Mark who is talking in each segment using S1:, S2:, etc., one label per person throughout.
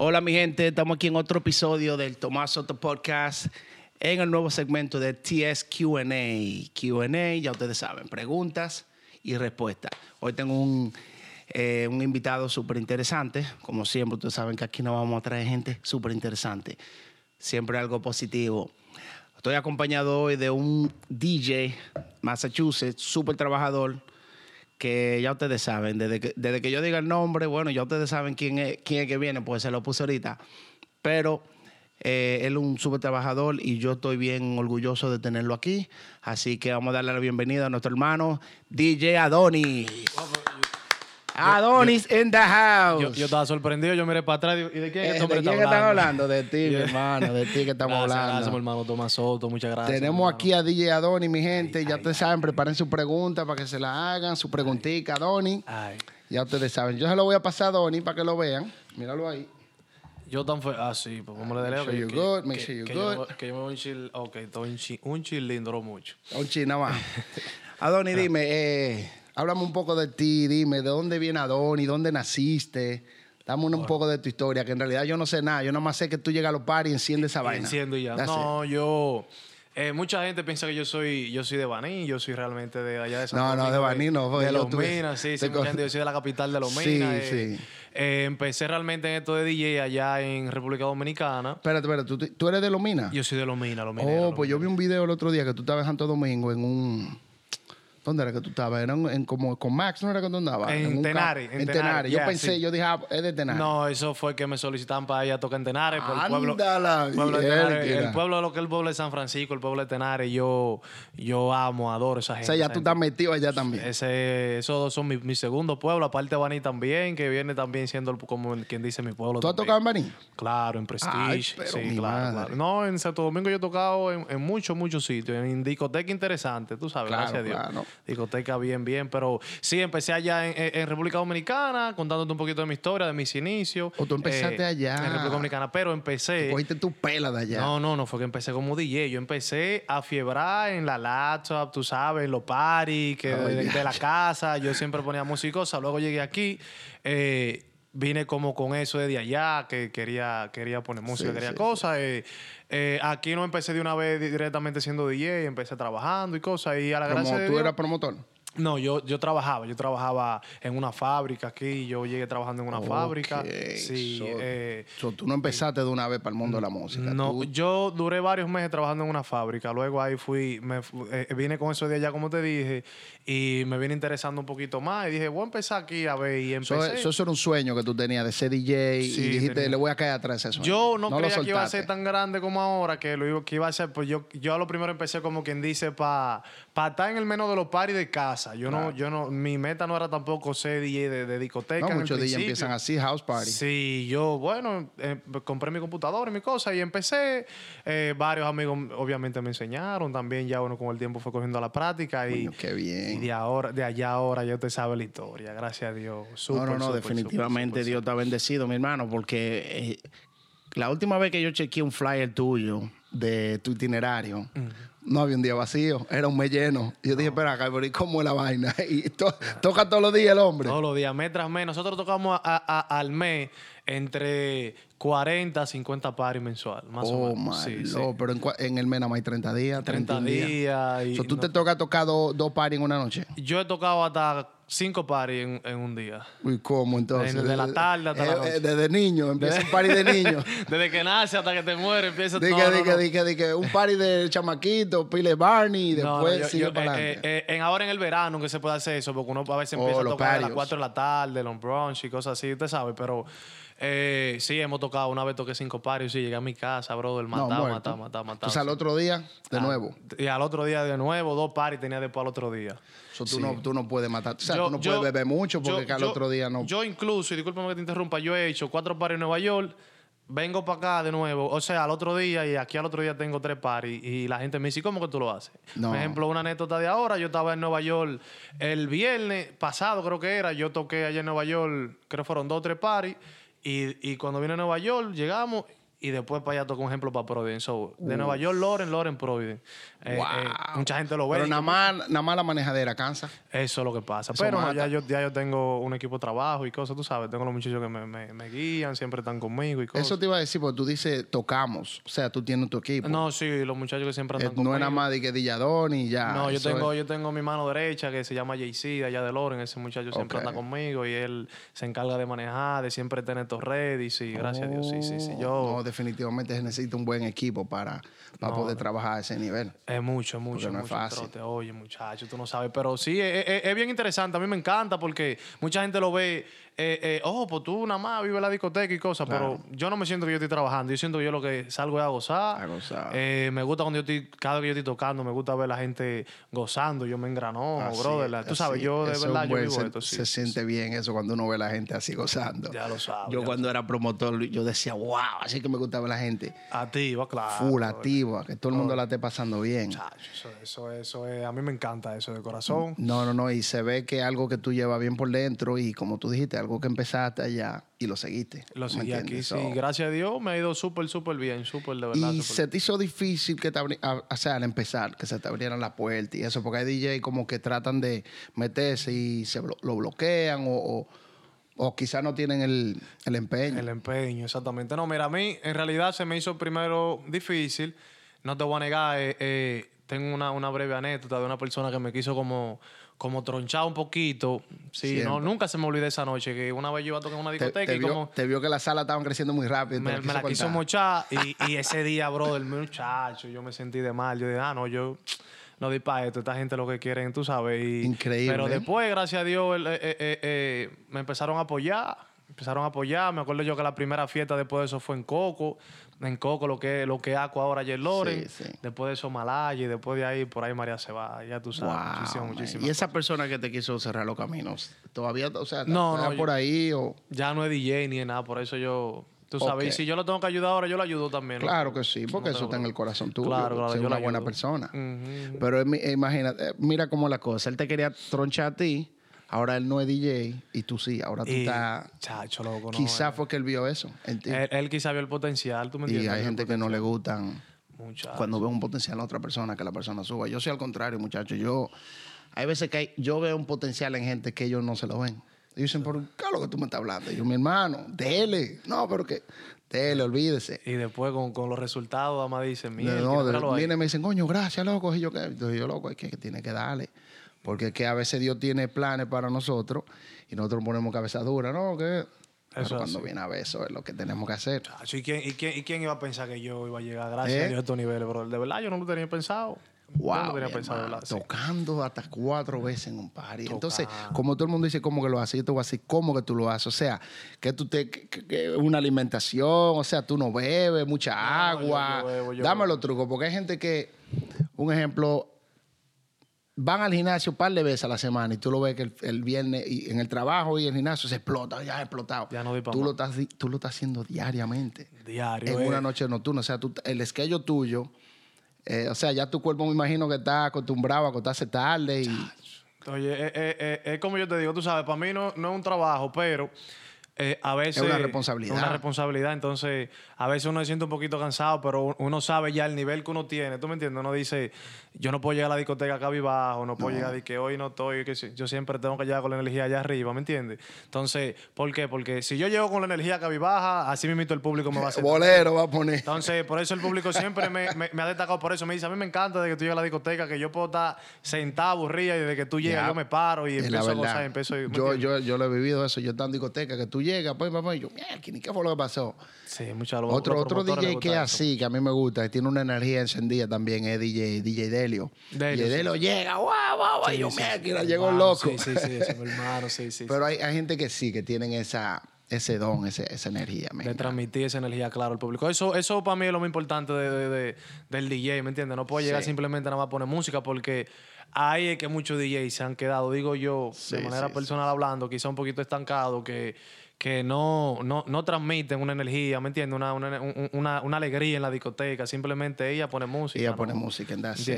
S1: Hola mi gente, estamos aquí en otro episodio del Tomás Soto Podcast en el nuevo segmento de TS Q&A. Q&A, ya ustedes saben, preguntas y respuestas. Hoy tengo un, eh, un invitado súper interesante. Como siempre, ustedes saben que aquí no vamos a traer gente súper interesante. Siempre algo positivo. Estoy acompañado hoy de un DJ Massachusetts, súper trabajador, que ya ustedes saben, desde que, desde que yo diga el nombre, bueno, ya ustedes saben quién es, quién es que viene, pues se lo puse ahorita. Pero eh, él es un súper trabajador y yo estoy bien orgulloso de tenerlo aquí. Así que vamos a darle la bienvenida a nuestro hermano DJ Adonis. Adonis in the house.
S2: Yo, yo estaba sorprendido, yo miré para atrás y digo, ¿y de quién
S1: Eh,
S2: este
S1: ¿De quién
S2: está
S1: están
S2: hablando?
S1: De ti, mi hermano, de ti que estamos
S2: gracias,
S1: hablando.
S2: Gracias, mi hermano Tomás Soto, muchas gracias.
S1: Tenemos aquí a DJ Adonis, mi gente. ya ustedes saben, preparen su pregunta para que se la hagan, su preguntica, Adonis. Ya ustedes saben. Yo se lo voy a pasar a Adonis para que lo vean. Míralo ahí.
S2: yo tan fue. Ah, sí, pues vamos a
S1: Make
S2: leer.
S1: sure you're good, make sure you're
S2: yo-
S1: good.
S2: que yo me voy un chill. Ok, un chill, un chill lindo, mucho.
S1: Un china más. Adonis, dime, eh, háblame un poco de ti, dime, ¿de dónde viene Adonis? ¿Dónde naciste? Dame un, poco de tu historia, que en realidad yo no sé nada. Yo nada más sé que tú llegas a los paris y enciendes esa vaina.
S2: Enciendo y ya.
S1: That's
S2: No, yo. eh, mucha gente piensa que yo soy, yo soy de Baní, yo soy realmente de allá de San
S1: No, no, de
S2: Domingo,
S1: Baní no,
S2: De
S1: yo
S2: Los Minas, sí, sí, mucha gente, yo soy de la capital de Los
S1: Sí,
S2: Minas. eh,
S1: sí.
S2: eh, empecé realmente en esto de DJ allá en República Dominicana.
S1: Espérate, espérate, ¿tú, tú eres de Los Minas?
S2: Yo soy de Los Minas, Los
S1: Oh,
S2: Mineros.
S1: pues yo vi un video el otro día que tú estabas en Santo Domingo en un... ¿Dónde era que tú estabas? Era en, en como con Max, ¿no era que tú andabas?
S2: En
S1: En
S2: en
S1: Tenares.
S2: Tenares,
S1: Yo
S2: yeah,
S1: pensé,
S2: sí.
S1: yo dije, ah, es de Tenares.
S2: No, eso fue que me solicitaban para ir a tocar en Tenares, por el pueblo. Pueblo de el pueblo, lo que es el pueblo de San Francisco, el pueblo de Tenares, yo, yo amo, adoro esa
S1: O
S2: gente.
S1: sea, ya tú estás metido allá también.
S2: Ese, esos dos son mi, mi segundo pueblo, aparte de Baní también, que viene también siendo el- como quien dice mi pueblo.
S1: ¿Tú has tocado en Baní?
S2: Claro, en Prestige.
S1: Ay, pero
S2: sí, claro. No, en Santo Domingo yo he tocado en, en muchos, muchos sitios. En discoteca interesante, tú sabes,
S1: Claro,
S2: gracias a Dios.
S1: claro.
S2: Discoteca bien, bien. Pero sí, empecé allá en, República Dominicana, contándote un poquito de mi historia, de mis inicios.
S1: O tú empezaste allá.
S2: En República Dominicana, pero empecé.
S1: Cogiste tu pela de allá.
S2: No, no, no fue que empecé como DJ. Yo empecé a fiebrar en la laptop, tú sabes, en los parties, que de, la casa. Yo siempre ponía cosas. Luego llegué aquí. eh, vine como con eso desde allá, que quería, quería poner música,
S1: Sí,
S2: quería
S1: sí,
S2: cosas. eh, eh, aquí no empecé de una vez directamente siendo DJ, empecé trabajando y cosas. Y a la gracia de
S1: tú
S2: Dios-
S1: eras promotor.
S2: No, yo, yo trabajaba, yo trabajaba en una fábrica aquí, yo llegué trabajando en una fábrica. Sí,
S1: so-
S2: eh,
S1: so tú no empezaste de una vez para el mundo de la música.
S2: no,
S1: Tú-
S2: yo duré varios meses trabajando en una fábrica. Luego ahí fui, me eh, vine con eso de allá, como te dije, y me vine interesando un poquito más. Y dije, voy a empezar aquí a ver. Y
S1: eso,
S2: empecé.
S1: eso era un sueño que tú tenías de ser DJ
S2: Sí,
S1: y dijiste,
S2: tenía.
S1: le voy a caer atrás a eso.
S2: yo no, creía que iba a ser tan grande como ahora, que lo iba, que iba a ser. Pues yo, yo a lo primero empecé como quien dice, para estar en el menos de los paris de casa. Yo no, yo no, mi meta no era tampoco ser DJ de, de discoteca.
S1: No, muchos
S2: principio.
S1: empiezan así, house party.
S2: Sí, yo, bueno, eh, compré mi computadora y mi cosa y empecé. Eh, varios amigos obviamente me enseñaron. También ya uno con el tiempo fue cogiendo la práctica y,
S1: qué bien.
S2: y de ahora, de allá ahora ya usted sabe la historia. Gracias a Dios.
S1: No, no, no, definitivamente Dios
S2: súper.
S1: está bendecido, mi hermano, porque eh, la última vez que yo chequeé un flyer tuyo de tu itinerario, no había un día vacío, era un mes lleno. Y yo dije, espera pero ¿y cómo es la vaina? Y to- toca todos los días el hombre.
S2: Todos los días, mes tras mes. Nosotros tocamos a- a- al mes entre 40 a 50 paris mensual, más
S1: oh,
S2: o menos. Sí, sí.
S1: Pero en, el mes nada más hay 30 días,
S2: 30
S1: 31 días.
S2: días. y
S1: ¿Tú
S2: no-
S1: te toca tocar dos dos parties en una noche?
S2: Yo he tocado hasta 5 paris en, en un día.
S1: Uy, ¿cómo entonces?
S2: Desde la tarde hasta la
S1: Eh,
S2: noche.
S1: eh, Desde niño, empieza un party de niños.
S2: Desde que nace hasta que te muere, empieza
S1: Dije,
S2: no, no,
S1: dije,
S2: no.
S1: un party de chamaquito, pile Barney, y después
S2: no, yo-
S1: sigue
S2: yo,
S1: para
S2: eh,
S1: adelante.
S2: eh, en ahora en el verano que se puede hacer eso, porque uno a veces
S1: Oh,
S2: empieza a tocar a las
S1: patios.
S2: 4 de la tarde, los brunch y cosas así, usted sabe, pero eh, sí, hemos tocado, una vez toqué cinco parios y llegué a mi casa, brother,
S1: No,
S2: matado,
S1: muerto.
S2: matado, matado, matado.
S1: Entonces al otro día, de
S2: Ah,
S1: nuevo.
S2: Y al otro día de nuevo, dos paris tenía después al otro día.
S1: So, tú,
S2: Sí.
S1: no, tú no puedes matar. O sea,
S2: Yo-
S1: tú no
S2: yo-
S1: puedes beber mucho porque
S2: yo-
S1: al otro día no.
S2: Yo incluso, y discúlpame que te interrumpa, yo he hecho cuatro paris en Nueva York, vengo para acá de nuevo, o sea, al otro día y aquí al otro día tengo tres paris y la gente me dice, ¿cómo que tú lo haces?
S1: No.
S2: Por ejemplo, una anécdota de ahora, yo estaba en Nueva York el viernes pasado, creo que era, yo toqué allá en Nueva York, creo que fueron dos o tres paris, y, y cuando vine a Nueva York, llegamos y después para allá toco un ejemplo para Providence. So, de Nueva York, Loren, Loren, Providence. Eh,
S1: Wow.
S2: eh, mucha gente lo ve.
S1: Pero
S2: y
S1: nada más, nada más la manejadera cansa.
S2: Eso es lo que pasa.
S1: Eso
S2: Pero no, ya yo, ya yo tengo un equipo de trabajo y cosas, tú sabes. Tengo los muchachos que me, me- me guían, siempre están conmigo y cosas.
S1: Eso te iba a decir, porque tú dices tocamos. O sea, tú tienes tu equipo.
S2: No, sí, los muchachos que siempre
S1: Eh,
S2: andan
S1: no
S2: conmigo.
S1: es nada más de que Dilladón y ya.
S2: No, yo tengo,
S1: es-
S2: yo tengo mi mano derecha que se llama JC de allá de Loren. Ese muchacho siempre anda conmigo y él se encarga de manejar, de siempre tener todo ready. Sí, gracias a Dios. Sí, sí, sí. Yo,
S1: No, definitivamente se necesita un buen equipo para, para poder trabajar a ese nivel.
S2: Es mucho, es mucho,
S1: Porque no es
S2: mucho
S1: fácil.
S2: trote. Oye, muchacho, tú no sabes. Pero sí, es, es- es bien interesante. A mí me encanta porque mucha gente lo ve. Eh, eh, oh, pues tú nada más vives la discoteca y cosas. Pero yo no me siento que yo estoy trabajando. Yo siento que yo lo que salgo es a gozar.
S1: A gozar.
S2: Eh, me gusta cuando yo estoy, cada vez que yo estoy tocando, me gusta ver la gente gozando. Yo me engrano,
S1: Así,
S2: brother. La- tú sabes, yo de
S1: Eso
S2: verdad yo vivo
S1: se,
S2: esto. Sí,
S1: se siente bien eso cuando uno ve a la gente así gozando.
S2: Ya lo sabes,
S1: Yo cuando era promotor, yo decía, wow, así que me gustaba la gente
S2: Activa, claro.
S1: full, activa, que todo el mundo la esté pasando bien.
S2: Chacho, Eso, eso, eso es, a mí me encanta eso de corazón.
S1: No, no, no, y se ve que algo que tú llevas bien por dentro y como tú dijiste, algo que empezaste allá y lo seguiste.
S2: Lo
S1: ¿me
S2: seguí aquí,
S1: entiendes?
S2: sí.
S1: So,
S2: Gracias a Dios me ha ido súper, súper bien, súper de verdad.
S1: Y se te hizo difícil que te abri- a- o sea, al empezar, que se te abrieran la puerta y eso, porque hay DJ como que tratan de meterse y se blo- lo bloquean o, o, o quizás no tienen el, el empeño.
S2: El empeño, exactamente. No, mira, a mí en realidad se me hizo primero difícil. No te voy a negar, eh, eh, tengo una, una breve anécdota de una persona que me quiso como, como tronchar un poquito. Sí, no, nunca se me olvida esa noche que una vez yo iba a tocar una
S1: te,
S2: discoteca
S1: te
S2: y
S1: vio,
S2: como
S1: te vio que las salas estaban creciendo muy rápido.
S2: me, me la quiso mochar y, y ese día, bro, el muchacho, yo me sentí de mal. Yo dije, ah, no, yo no di para esto. Esta gente lo que quieren, tú sabes. y-
S1: Increíble.
S2: Pero después, gracias a Dios, el- eh, eh, eh, eh, me empezaron a apoyar. Empezaron a apoyar. Me acuerdo yo que la primera fiesta después de eso fue en Coco. En Coco, lo que lo que Aco ahora, J. Loren.
S1: Sí, sí.
S2: Después de eso, Malaya. Y después de ahí, por ahí María se va. Ya tú sabes.
S1: Wow,
S2: muchísimo, muchísimo.
S1: Y esa persona que te quiso cerrar los caminos, todavía, o sea,
S2: No, no,
S1: por
S2: yo-
S1: ahí o...
S2: Ya no es DJ ni es nada. Por eso yo. Tú sabes. Y si yo lo tengo que ayudar ahora, yo lo ayudo también. ¿no?
S1: Claro que sí, porque
S2: No
S1: eso está en el corazón tuyo.
S2: Claro, claro,
S1: ser
S2: yo
S1: una buena persona. Pero imi- imagínate, eh, mira cómo la cosa. Él te quería tronchar a ti, ahora él no es DJ y tú sí. Ahora tú
S2: Y,
S1: estás...
S2: chacho, loco, no,
S1: Quizás
S2: eh.
S1: fue que él vio eso.
S2: Él, él quizá vio el potencial, ¿tú me
S1: y
S2: entiendes?
S1: hay
S2: Vio el
S1: gente que no le gustan
S2: Muchacho.
S1: cuando ve un potencial en otra persona que la persona suba. Yo soy al contrario, muchachos. Yo, hay veces que hay- yo veo un potencial en gente que ellos no se lo ven. Y dicen, ¿por qué es lo que tú me estás hablando? Y yo, mi hermano, dele. No, pero que, dele, olvídese.
S2: Y después con, con los resultados, Además dicen, mira,
S1: no,
S2: míralo ahí".
S1: vienen y me dicen, coño, gracias, loco. Y yo, ¿qué? Entonces yo, loco, es que, que tiene que darle. Porque es que a veces Dios tiene planes para nosotros y nosotros ponemos cabeza dura, ¿no? Que,
S2: Eso es
S1: cuando
S2: así.
S1: viene a ver eso es lo que tenemos que hacer.
S2: ¿y quién, y, quién, ¿Y quién iba a pensar que yo iba a llegar gracias
S1: ¿Eh?
S2: a Dios a estos niveles, bro? De verdad, yo no lo tenía pensado. no
S1: Wow,
S2: lo tenía pensado, de
S1: hermano,
S2: verdad. sí.
S1: tocando hasta cuatro veces en un party. Entonces, como todo el mundo dice cómo que lo hace, yo te voy a decir cómo que tú lo haces. O sea, que tú te que- que- que una alimentación, o sea, tú no bebes mucha
S2: No, yo-
S1: agua.
S2: yo bebo, yo
S1: Dame
S2: bebo.
S1: los trucos, porque hay gente que, un ejemplo, van al gimnasio un par de veces a la semana y tú lo ves que el, el viernes y en el trabajo y el gimnasio se explota, ya ha explotado.
S2: Ya no di pa'
S1: tú, lo estás, tú lo estás haciendo diariamente
S2: Diario.
S1: en
S2: eh.
S1: una noche nocturna. O sea, tú, el esquello tuyo, eh, o sea, ya tu cuerpo me imagino que está acostumbrado a acostarse tarde y...
S2: Oye, eh, eh, eh, es como yo te digo, tú sabes, para mí no, no es un trabajo, pero eh, a veces...
S1: una responsabilidad.
S2: Una responsabilidad, entonces a veces uno se siente un poquito cansado, pero uno sabe ya el nivel que uno tiene, ¿tú me entiendes? Uno dice, yo no puedo llegar a la discoteca acá abajo, no puedo llegar de que hoy no estoy, que yo siempre tengo que llegar con la energía allá arriba, ¿me entiendes? Entonces, ¿por qué? Porque si yo llego con la energía cabibaja, así mismo el público me va a hacer...
S1: Bolero va a poner.
S2: Entonces, por eso el público siempre me, me- me ha destacado por eso. Me dice, a mí me encanta de que tú llegas a la discoteca, que yo puedo estar sentado, aburrida, y desde que tú llegas yo me paro y
S1: Es
S2: empiezo a gozar, empiezo ¿me
S1: yo, yo, yo lo he vivido eso. Yo estando en discoteca, que tú llegas, pues, papá, y yo, mierda, ¿ni qué fue lo que pasó?
S2: Sí, los-
S1: Otro, otro DJ que es
S2: eso.
S1: así, que a mí me gusta, que tiene una energía encendida también, es DJ, DJ Delio.
S2: Delio,
S1: DJ
S2: sí,
S1: Delio llega, guau, guau, guau, yo,
S2: sí,
S1: llegó loco.
S2: Sí, sí, sí, ese es mi hermano, sí, sí.
S1: Pero hay, hay gente que sí, que tienen esa, ese don, ese- esa energía. me
S2: de transmitir esa energía, claro, al público. Eso, eso para mí es lo más importante de, de- de- del DJ, ¿me entiendes? No puedo llegar
S1: Sí.
S2: simplemente nada más a poner música porque ahí es que muchos DJs se han quedado, digo yo,
S1: Sí,
S2: de manera
S1: sí,
S2: personal hablando, quizá un poquito estancados, que, que no, no, no transmiten una energía, ¿me entiendes? Una, una, un- una, una alegría en la discoteca. Simplemente ella pone música.
S1: Ella
S2: ¿no?
S1: pone música en that's.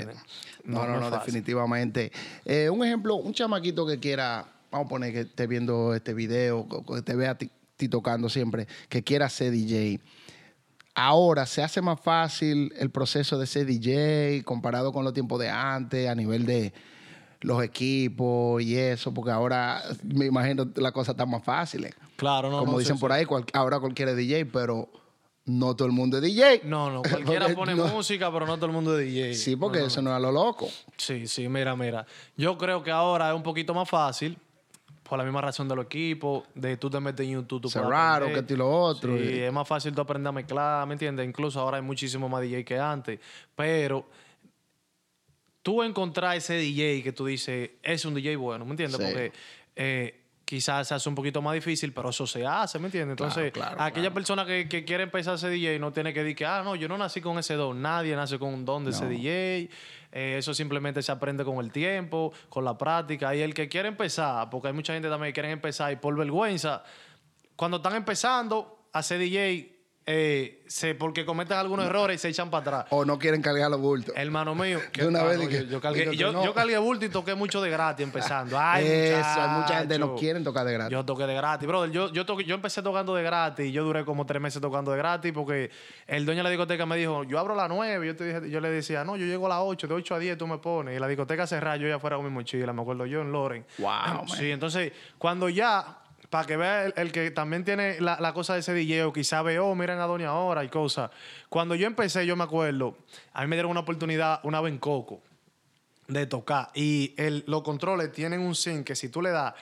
S1: No,
S2: No,
S1: no, definitivamente. Eh, un ejemplo, un chamaquito que quiera, vamos a poner que esté viendo este video, que te vea a ti, ti tocando siempre, que quiera ser DJ. ahora se hace más fácil el proceso de ser DJ comparado con los tiempos de antes a nivel de los equipos y eso, porque ahora me imagino la cosa está más fácil.
S2: Claro, no.
S1: Como
S2: no,
S1: dicen
S2: sí,
S1: por
S2: sí.
S1: ahí, cual- ahora cualquiera es DJ, pero no todo el mundo es DJ.
S2: No, no, cualquiera
S1: Porque
S2: pone
S1: no-
S2: música, pero no todo el mundo es DJ.
S1: Sí, porque
S2: No, no,
S1: eso no es a lo loco.
S2: Sí, sí, mira, mira. Yo creo que ahora es un poquito más fácil, por la misma razón de los equipos, de tú te metes en YouTube, tú
S1: raro,
S2: aprender.
S1: que y lo otro.
S2: Sí,
S1: y-
S2: es más fácil tú aprender a mezclar, ¿me entiendes? Incluso ahora hay muchísimo más DJ que antes, pero tú encontrar ese DJ que tú dices, es un DJ bueno, ¿me entiendes?
S1: Sí.
S2: Porque eh, quizás se hace un poquito más difícil, pero eso se hace, ¿me entiendes? Entonces,
S1: claro,
S2: aquella
S1: claro.
S2: persona que, que quiere empezar a ser DJ no tiene que decir que, ah, no, yo no nací con ese don. Nadie nace con un don de ese
S1: No.
S2: DJ. Eh, eso simplemente se aprende con el tiempo, con la práctica. Y el que quiere empezar, porque hay mucha gente también que quiere empezar y por vergüenza, cuando están empezando a ser DJ, eh, se, porque cometen algunos errores y se echan para atrás.
S1: O no quieren cargar los bultos.
S2: Hermano mío,
S1: De una vez dije-
S2: yo, yo cargué, yo,
S1: no.
S2: yo cargué bulto y toqué mucho de gratis empezando. Ay,
S1: Eso, hay mucha gente que no
S2: muchacho.
S1: quieren tocar de gratis.
S2: Yo toqué de gratis, brother. Yo, yo, toqué- yo empecé tocando de gratis y yo duré como tres meses tocando de gratis porque el dueño de la discoteca me dijo, yo abro a las nueve. Yo, te dije, yo le decía, no, yo llego a las ocho, de ocho a diez tú me pones. Y la discoteca cerrada, yo ya fuera con mi mochila, me acuerdo yo en Loren.
S1: Wow,
S2: Sí, entonces, cuando ya, para que vea el, el que también tiene la, la cosa de ese DJ o quizá ve, oh, miren a Doña ahora y cosas. Cuando yo empecé, yo me acuerdo, a mí me dieron una oportunidad una vez en Coco de tocar. Y el, los controles tienen un sync que si tú le das,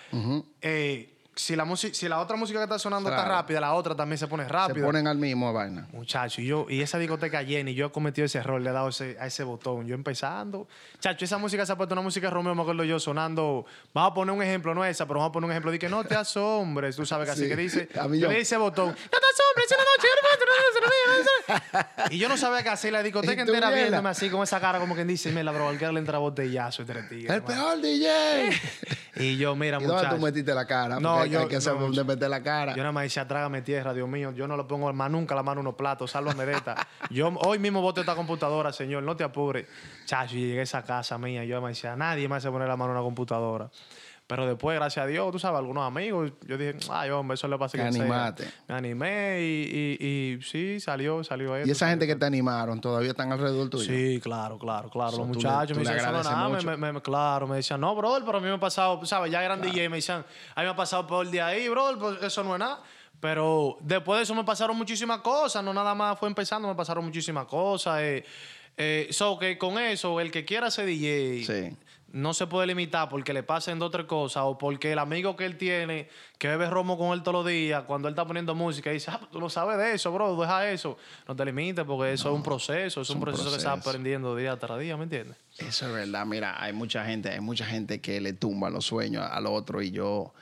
S2: eh, si, la música, si la otra música que está sonando está rápida, la otra también se pone
S1: Se
S2: rápida.
S1: ponen al mismo vaina.
S2: Muchacho, y yo, y esa discoteca llena, y yo he cometido ese error, le he dado ese, a ese botón. Yo empezando. Chacho, esa música se ha puesto una música de Romeo, me acuerdo yo, sonando. Vamos a poner un ejemplo, no esa, pero vamos a poner un ejemplo que no te asombres. Tú sabes que así
S1: Sí.
S2: que dice.
S1: A mí
S2: yo
S1: yo-
S2: le hice botón. No te asombres, en la noche, Y yo no sabía qué hacer, la discoteca entera
S1: viela.
S2: viéndome así, con esa cara, como quien dice, mira, bro, al que le entra botellazo entre tigres.
S1: El
S2: hermano".
S1: peor DJ.
S2: Y yo, mira,
S1: ¿Y dónde tú
S2: muchacho.
S1: metiste la cara?
S2: No, yo-
S1: hay que saber
S2: no,
S1: dónde meter la cara.
S2: Yo nada más decía, trágame tierra, Dios mío. Yo no le pongo más nunca la mano en unos platos, sálvame de esta. Yo hoy mismo bote esta computadora, señor, no te apures. Chacho, llegué a esa casa mía, yo me decía, nadie me hace poner la mano en una computadora. Pero después, gracias a Dios, tú sabes, algunos amigos, yo dije, ay, hombre, eso le pasa a
S1: Te
S2: quien sea".
S1: animaste.
S2: Me animé y, y, y sí, salió, salió esto.
S1: y esa gente que te animaron todavía están alrededor tuyo.
S2: Sí, claro, claro, claro.
S1: So,
S2: Los
S1: tú le-
S2: muchachos
S1: tú
S2: me
S1: le
S2: decían, "Eso no nada", me- me- me- claro, me decían, no, brother, pero a mí me ha pasado, ¿sabes? Ya eran DJ, me decían, a mí me ha pasado por el día ahí, brother, pues eso no es nada. Pero después de eso me pasaron muchísimas cosas, no nada más fue empezando, me pasaron muchísimas cosas. Eh, eh, so que con eso, el que quiera ser DJ,
S1: Sí.
S2: no se puede limitar porque le pasen dos o tres cosas o porque el amigo que él tiene, que bebe romo con él todos los días, cuando él está poniendo música, dice, ah, tú no sabes de eso, bro, deja eso. No te limites porque eso es un proceso, es un
S1: un
S2: proceso, que
S1: proceso.
S2: aprendiendo día tras día, ¿me entiendes?
S1: Eso es verdad. Mira, hay mucha gente, hay mucha gente que le tumba los sueños al otro y yo,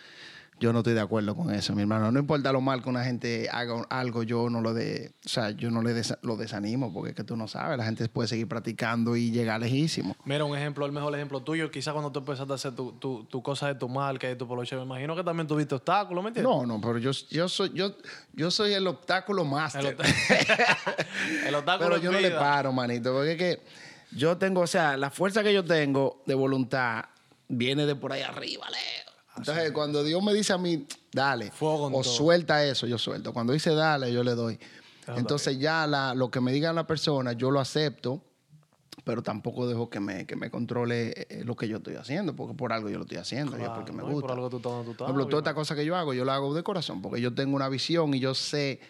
S1: yo no estoy de acuerdo con eso, mi hermano. No importa lo mal que una gente haga algo, yo no lo de, o sea, yo no le lo desanimo porque es que tú no sabes, la gente puede seguir practicando y llegar lejísimo.
S2: Mira, un ejemplo, el mejor ejemplo tuyo, quizás cuando tú empezaste a hacer tu, tu, tu cosa de tu marca y de tu poloche, me imagino que también tuviste obstáculos, ¿me entiendes?
S1: No, no, pero yo, yo soy, yo, yo soy el obstáculo
S2: El,
S1: máster.
S2: obst- el obstáculo
S1: Pero yo no le paro, manito, porque es que yo tengo, o sea, la fuerza que yo tengo de voluntad viene de por ahí arriba, Leo. Entonces, cuando Dios me dice a mí, dale, o
S2: todo.
S1: suelta eso, yo suelto. Cuando dice dale, yo le doy.
S2: Déjalo
S1: Entonces, ya la, lo que me diga la persona, yo lo acepto, pero tampoco dejo que me, que me controle eh, lo que yo estoy haciendo, porque por algo yo lo estoy haciendo,
S2: Claro,
S1: porque me gusta.
S2: por algo tú tú estás,
S1: Por ejemplo, toda esta cosa que yo hago, yo la hago de corazón, porque yo tengo una visión y yo sé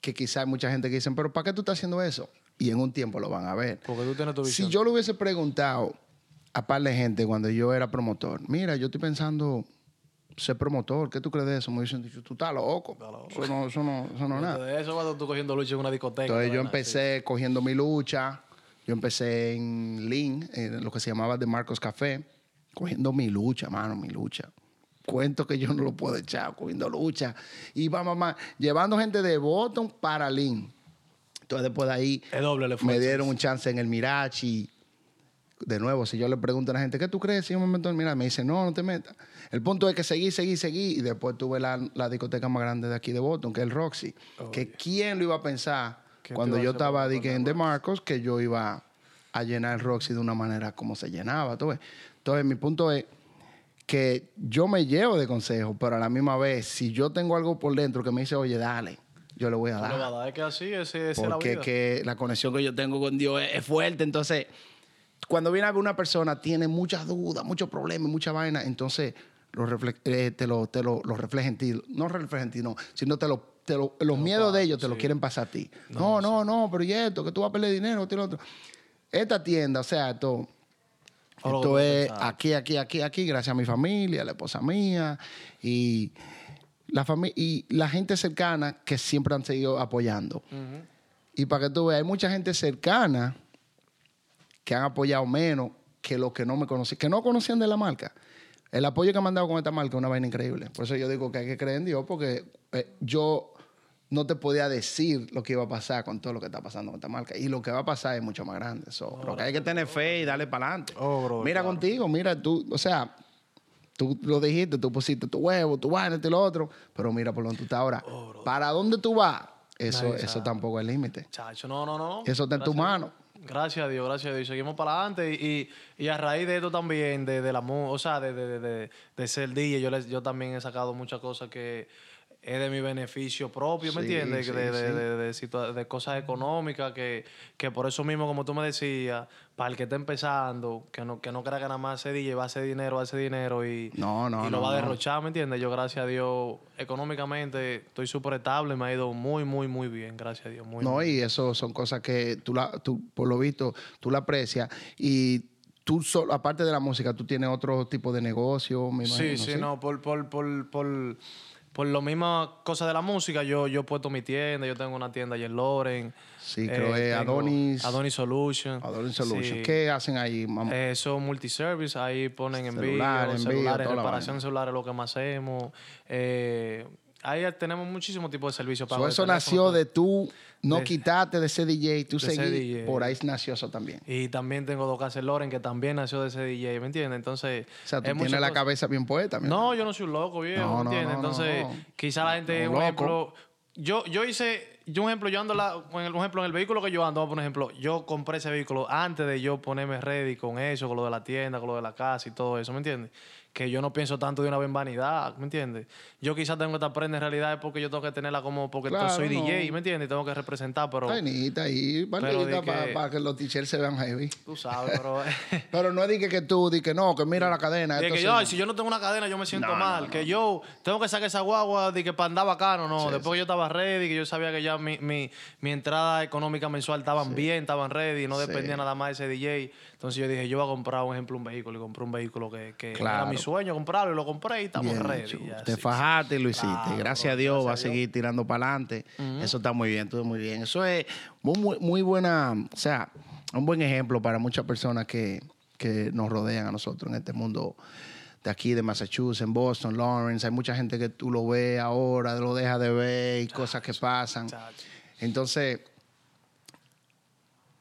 S1: que quizá hay mucha gente que dicen, pero ¿para qué tú estás haciendo eso? Y en un tiempo lo van a ver.
S2: Porque tú tienes tu visión.
S1: Si yo le hubiese preguntado a par de gente cuando yo era promotor, mira, yo estoy pensando ser promotor, ¿qué tú crees de eso? Me dicen, tú estás loco.
S2: loco.
S1: Eso no, eso no, eso no es nada.
S2: De eso cuando tú cogiendo lucha en una discoteca.
S1: Entonces yo empecé cogiendo mi lucha, yo empecé en Lean, en lo que se llamaba de Marcos Café, cogiendo mi lucha, mano, mi lucha. Cuento que yo no lo puedo echar, cogiendo lucha. Y va mamá, llevando gente de Boston para Lean. Entonces después de ahí
S2: doble
S1: me dieron un chance en el Mirachi. De nuevo, si yo le pregunto a la gente, ¿qué tú crees? Si yo me meto en el Mirachi, me dice, no, no te metas. El punto es que seguí, seguí, seguí. Y después tuve la, la discoteca más grande de aquí de Boston, que es el Roxy. que quién lo iba a pensar
S2: ¿Quién
S1: cuando yo estaba
S2: promotor
S1: di que
S2: de
S1: en The Marcos, que yo iba a llenar el Roxy de una manera como se llenaba. ¿tú ves? Entonces, mi punto es que yo me llevo de consejo, pero a la misma vez, si yo tengo algo por dentro que me dice, oye, dale, yo le voy a
S2: le
S1: dar.
S2: es que así, ese, la
S1: Porque
S2: vida.
S1: que la conexión que yo tengo con Dios es, es fuerte. Entonces, cuando viene a ver una persona, tiene muchas dudas, muchos problemas, mucha vaina, entonces lo eh, te, lo, te lo, lo refleja en ti. No refleja en ti, no, sino te lo, te lo- los miedos de ellos te lo quieren pasar a ti. No, no, no, pero y esto, que tú vas a perder dinero, esto otro. Esta tienda, o sea, esto,
S2: O
S1: es aquí, aquí, aquí, aquí, gracias a mi familia, a la esposa mía y la, y la gente cercana que siempre han seguido apoyando. Y para que tú veas, hay mucha gente cercana que han apoyado menos que los que no me conocían, que no conocían de la marca. El apoyo que me han dado con esta marca es una vaina increíble. Por eso yo digo que hay que creer en Dios, porque eh, yo no te podía decir lo que iba a pasar con todo lo que está pasando con esta marca. Y lo que va a pasar es mucho más grande. So, lo que hay que tener fe y darle para adelante.
S2: Oh, bro,
S1: mira
S2: claro.
S1: contigo, mira tú, o sea, tú lo dijiste, tú pusiste tu huevo, tu vaina, esto y lo otro, pero mira por donde tú estás ahora. ¿Para dónde tú vas? Eso,
S2: Nadie
S1: eso
S2: sabe.
S1: tampoco es límite.
S2: Chacho, no, no, no.
S1: Eso está en tu mano.
S2: Gracias a Dios, gracias a Dios. Seguimos para adelante. Y, y, y a raíz de esto también, de, de la o sea, de, de- de ser DJ, yo, les- yo también he sacado muchas cosas que es de mi beneficio propio, ¿me
S1: Sí,
S2: entiendes?
S1: sí,
S2: de, de,
S1: sí.
S2: de- de situa- de cosas económicas que, que por eso mismo, como tú me decías, para el que está empezando, que no, que no crea que nada más hace DJ, va a hacer dinero, va a hacer dinero y,
S1: No, no,
S2: y lo va a derrochar, ¿me entiendes? Yo, gracias a Dios, económicamente estoy súper estable, me ha ido muy, muy, muy bien, gracias a Dios. Muy,
S1: No, y eso son cosas que tú, la, tú por lo visto, tú la aprecias. Y tú, solo, aparte de la música, tú tienes otro tipo de negocio, me
S2: Sí,
S1: imagino.
S2: sí, no, por, por, por, por, por lo misma cosa de la música, yo, yo he puesto mi tienda, yo tengo una tienda allá en Loren.
S1: Sí, creo que
S2: tengo
S1: Adonis-
S2: Adonis Solution.
S1: Adonis Solution.
S2: Sí.
S1: ¿Qué hacen ahí, mamá?
S2: Eh, son multiservice, ahí ponen envío,
S1: Celular, envío,
S2: celulares, reparación celulares, lo que más hacemos. Eh, ahí tenemos muchísimos tipos de servicios.
S1: So,
S2: pago de
S1: eso
S2: teléfono,
S1: nació de tú no
S2: de-
S1: quitarte de ese DJ, tú.
S2: DJ.
S1: Por ahí nació eso también.
S2: Y también tengo dos casas Loren, que también nació de ese DJ, ¿me entiendes? Entonces,
S1: O sea, tú tienes la cabeza bien puesta.
S2: No, yo no soy un loco, viejo,
S1: No,
S2: ¿me entiendes?
S1: no,
S2: Entonces, quizá la gente, un ejemplo, yo, yo hice, yo un ejemplo, yo ando, la, con el, un ejemplo, en el vehículo que yo ando, por ejemplo, yo compré ese vehículo antes de yo ponerme ready con eso, con lo de la tienda, con lo de la casa y todo eso, ¿me entiendes? Que yo no pienso tanto de una vez en vanidad, ¿me entiendes? Yo quizás tengo esta prenda en realidad es porque yo tengo que tenerla como, porque
S1: Claro,
S2: soy
S1: no.
S2: DJ, ¿me entiendes? Y tengo que representar, pero
S1: Vainita ahí, vainita,
S2: di
S1: para
S2: que-
S1: que los t-shirts se vean heavy.
S2: tú sabes, pero...
S1: Pero no es de que, que tú, di que no, que mira la cadena.
S2: Que
S1: sí,
S2: yo, si yo no tengo una cadena, yo me siento
S1: No,
S2: mal.
S1: no,
S2: que
S1: no.
S2: yo tengo que sacar esa guagua de que para andar bacano, no.
S1: Sí,
S2: Después que yo estaba ready, que yo sabía que ya mi, mi, mi entrada económica mensual estaban bien, estaban ready, no
S1: Sí.
S2: dependía nada más de ese DJ. Entonces yo dije, yo voy a comprar, un ejemplo, un vehículo. Y compré un vehículo que, que era
S1: Claro.
S2: mi sueño comprarlo y lo compré y estamos
S1: Bien
S2: ready. ya,
S1: Te
S2: sí,
S1: fajaste y lo hiciste.
S2: Claro,
S1: gracias a Dios
S2: gracias
S1: va
S2: a Dios.
S1: seguir tirando para adelante. Eso está muy bien, todo muy bien. Eso es muy, muy, buena, o sea, un buen ejemplo para muchas personas que, que nos rodean a nosotros en este mundo de aquí, de Massachusetts, en Boston, Lawrence. Hay mucha gente que tú lo ves ahora, lo dejas de ver y cosas que pasan. Entonces,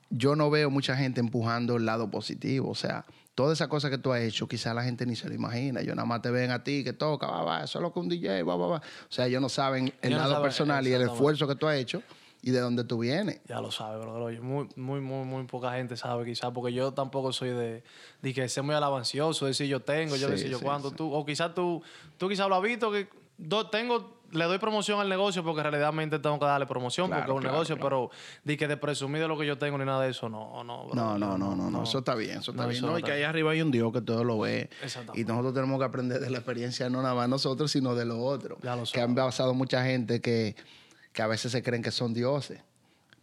S1: yo no veo mucha gente empujando el lado positivo. O sea, toda esa cosa que tú has hecho, quizás la gente ni se lo imagina. Yo nada más te ven a ti que toca, va, va, eso es lo que un DJ, va, va, va. O sea, ellos no saben el
S2: Ellos
S1: lado
S2: saben,
S1: personal y el esfuerzo que tú has hecho y de dónde tú vienes.
S2: Ya lo sabe, bro. Oye, Muy, muy, muy, muy poca gente sabe quizás, porque yo tampoco soy de, de que ser muy alabancioso, decir yo tengo, yo
S1: Sí,
S2: decir yo
S1: sí,
S2: cuánto.
S1: sí.
S2: Tú, o quizás tú, tú quizás lo has visto que do- tengo, le doy promoción al negocio porque realmente tengo que darle promoción
S1: Claro,
S2: porque es un
S1: claro,
S2: negocio,
S1: claro.
S2: pero de que de presumir de lo que yo tengo ni nada de eso, no, no, bro.
S1: No, no, no, no, no, eso está bien, eso está
S2: No,
S1: bien.
S2: eso
S1: No,
S2: no
S1: y que ahí arriba hay un Dios que todo lo ve. Y nosotros tenemos que aprender de la experiencia, no nada más nosotros, sino de los otros.
S2: Ya lo
S1: que han pasado mucha gente que, que a veces se creen que son dioses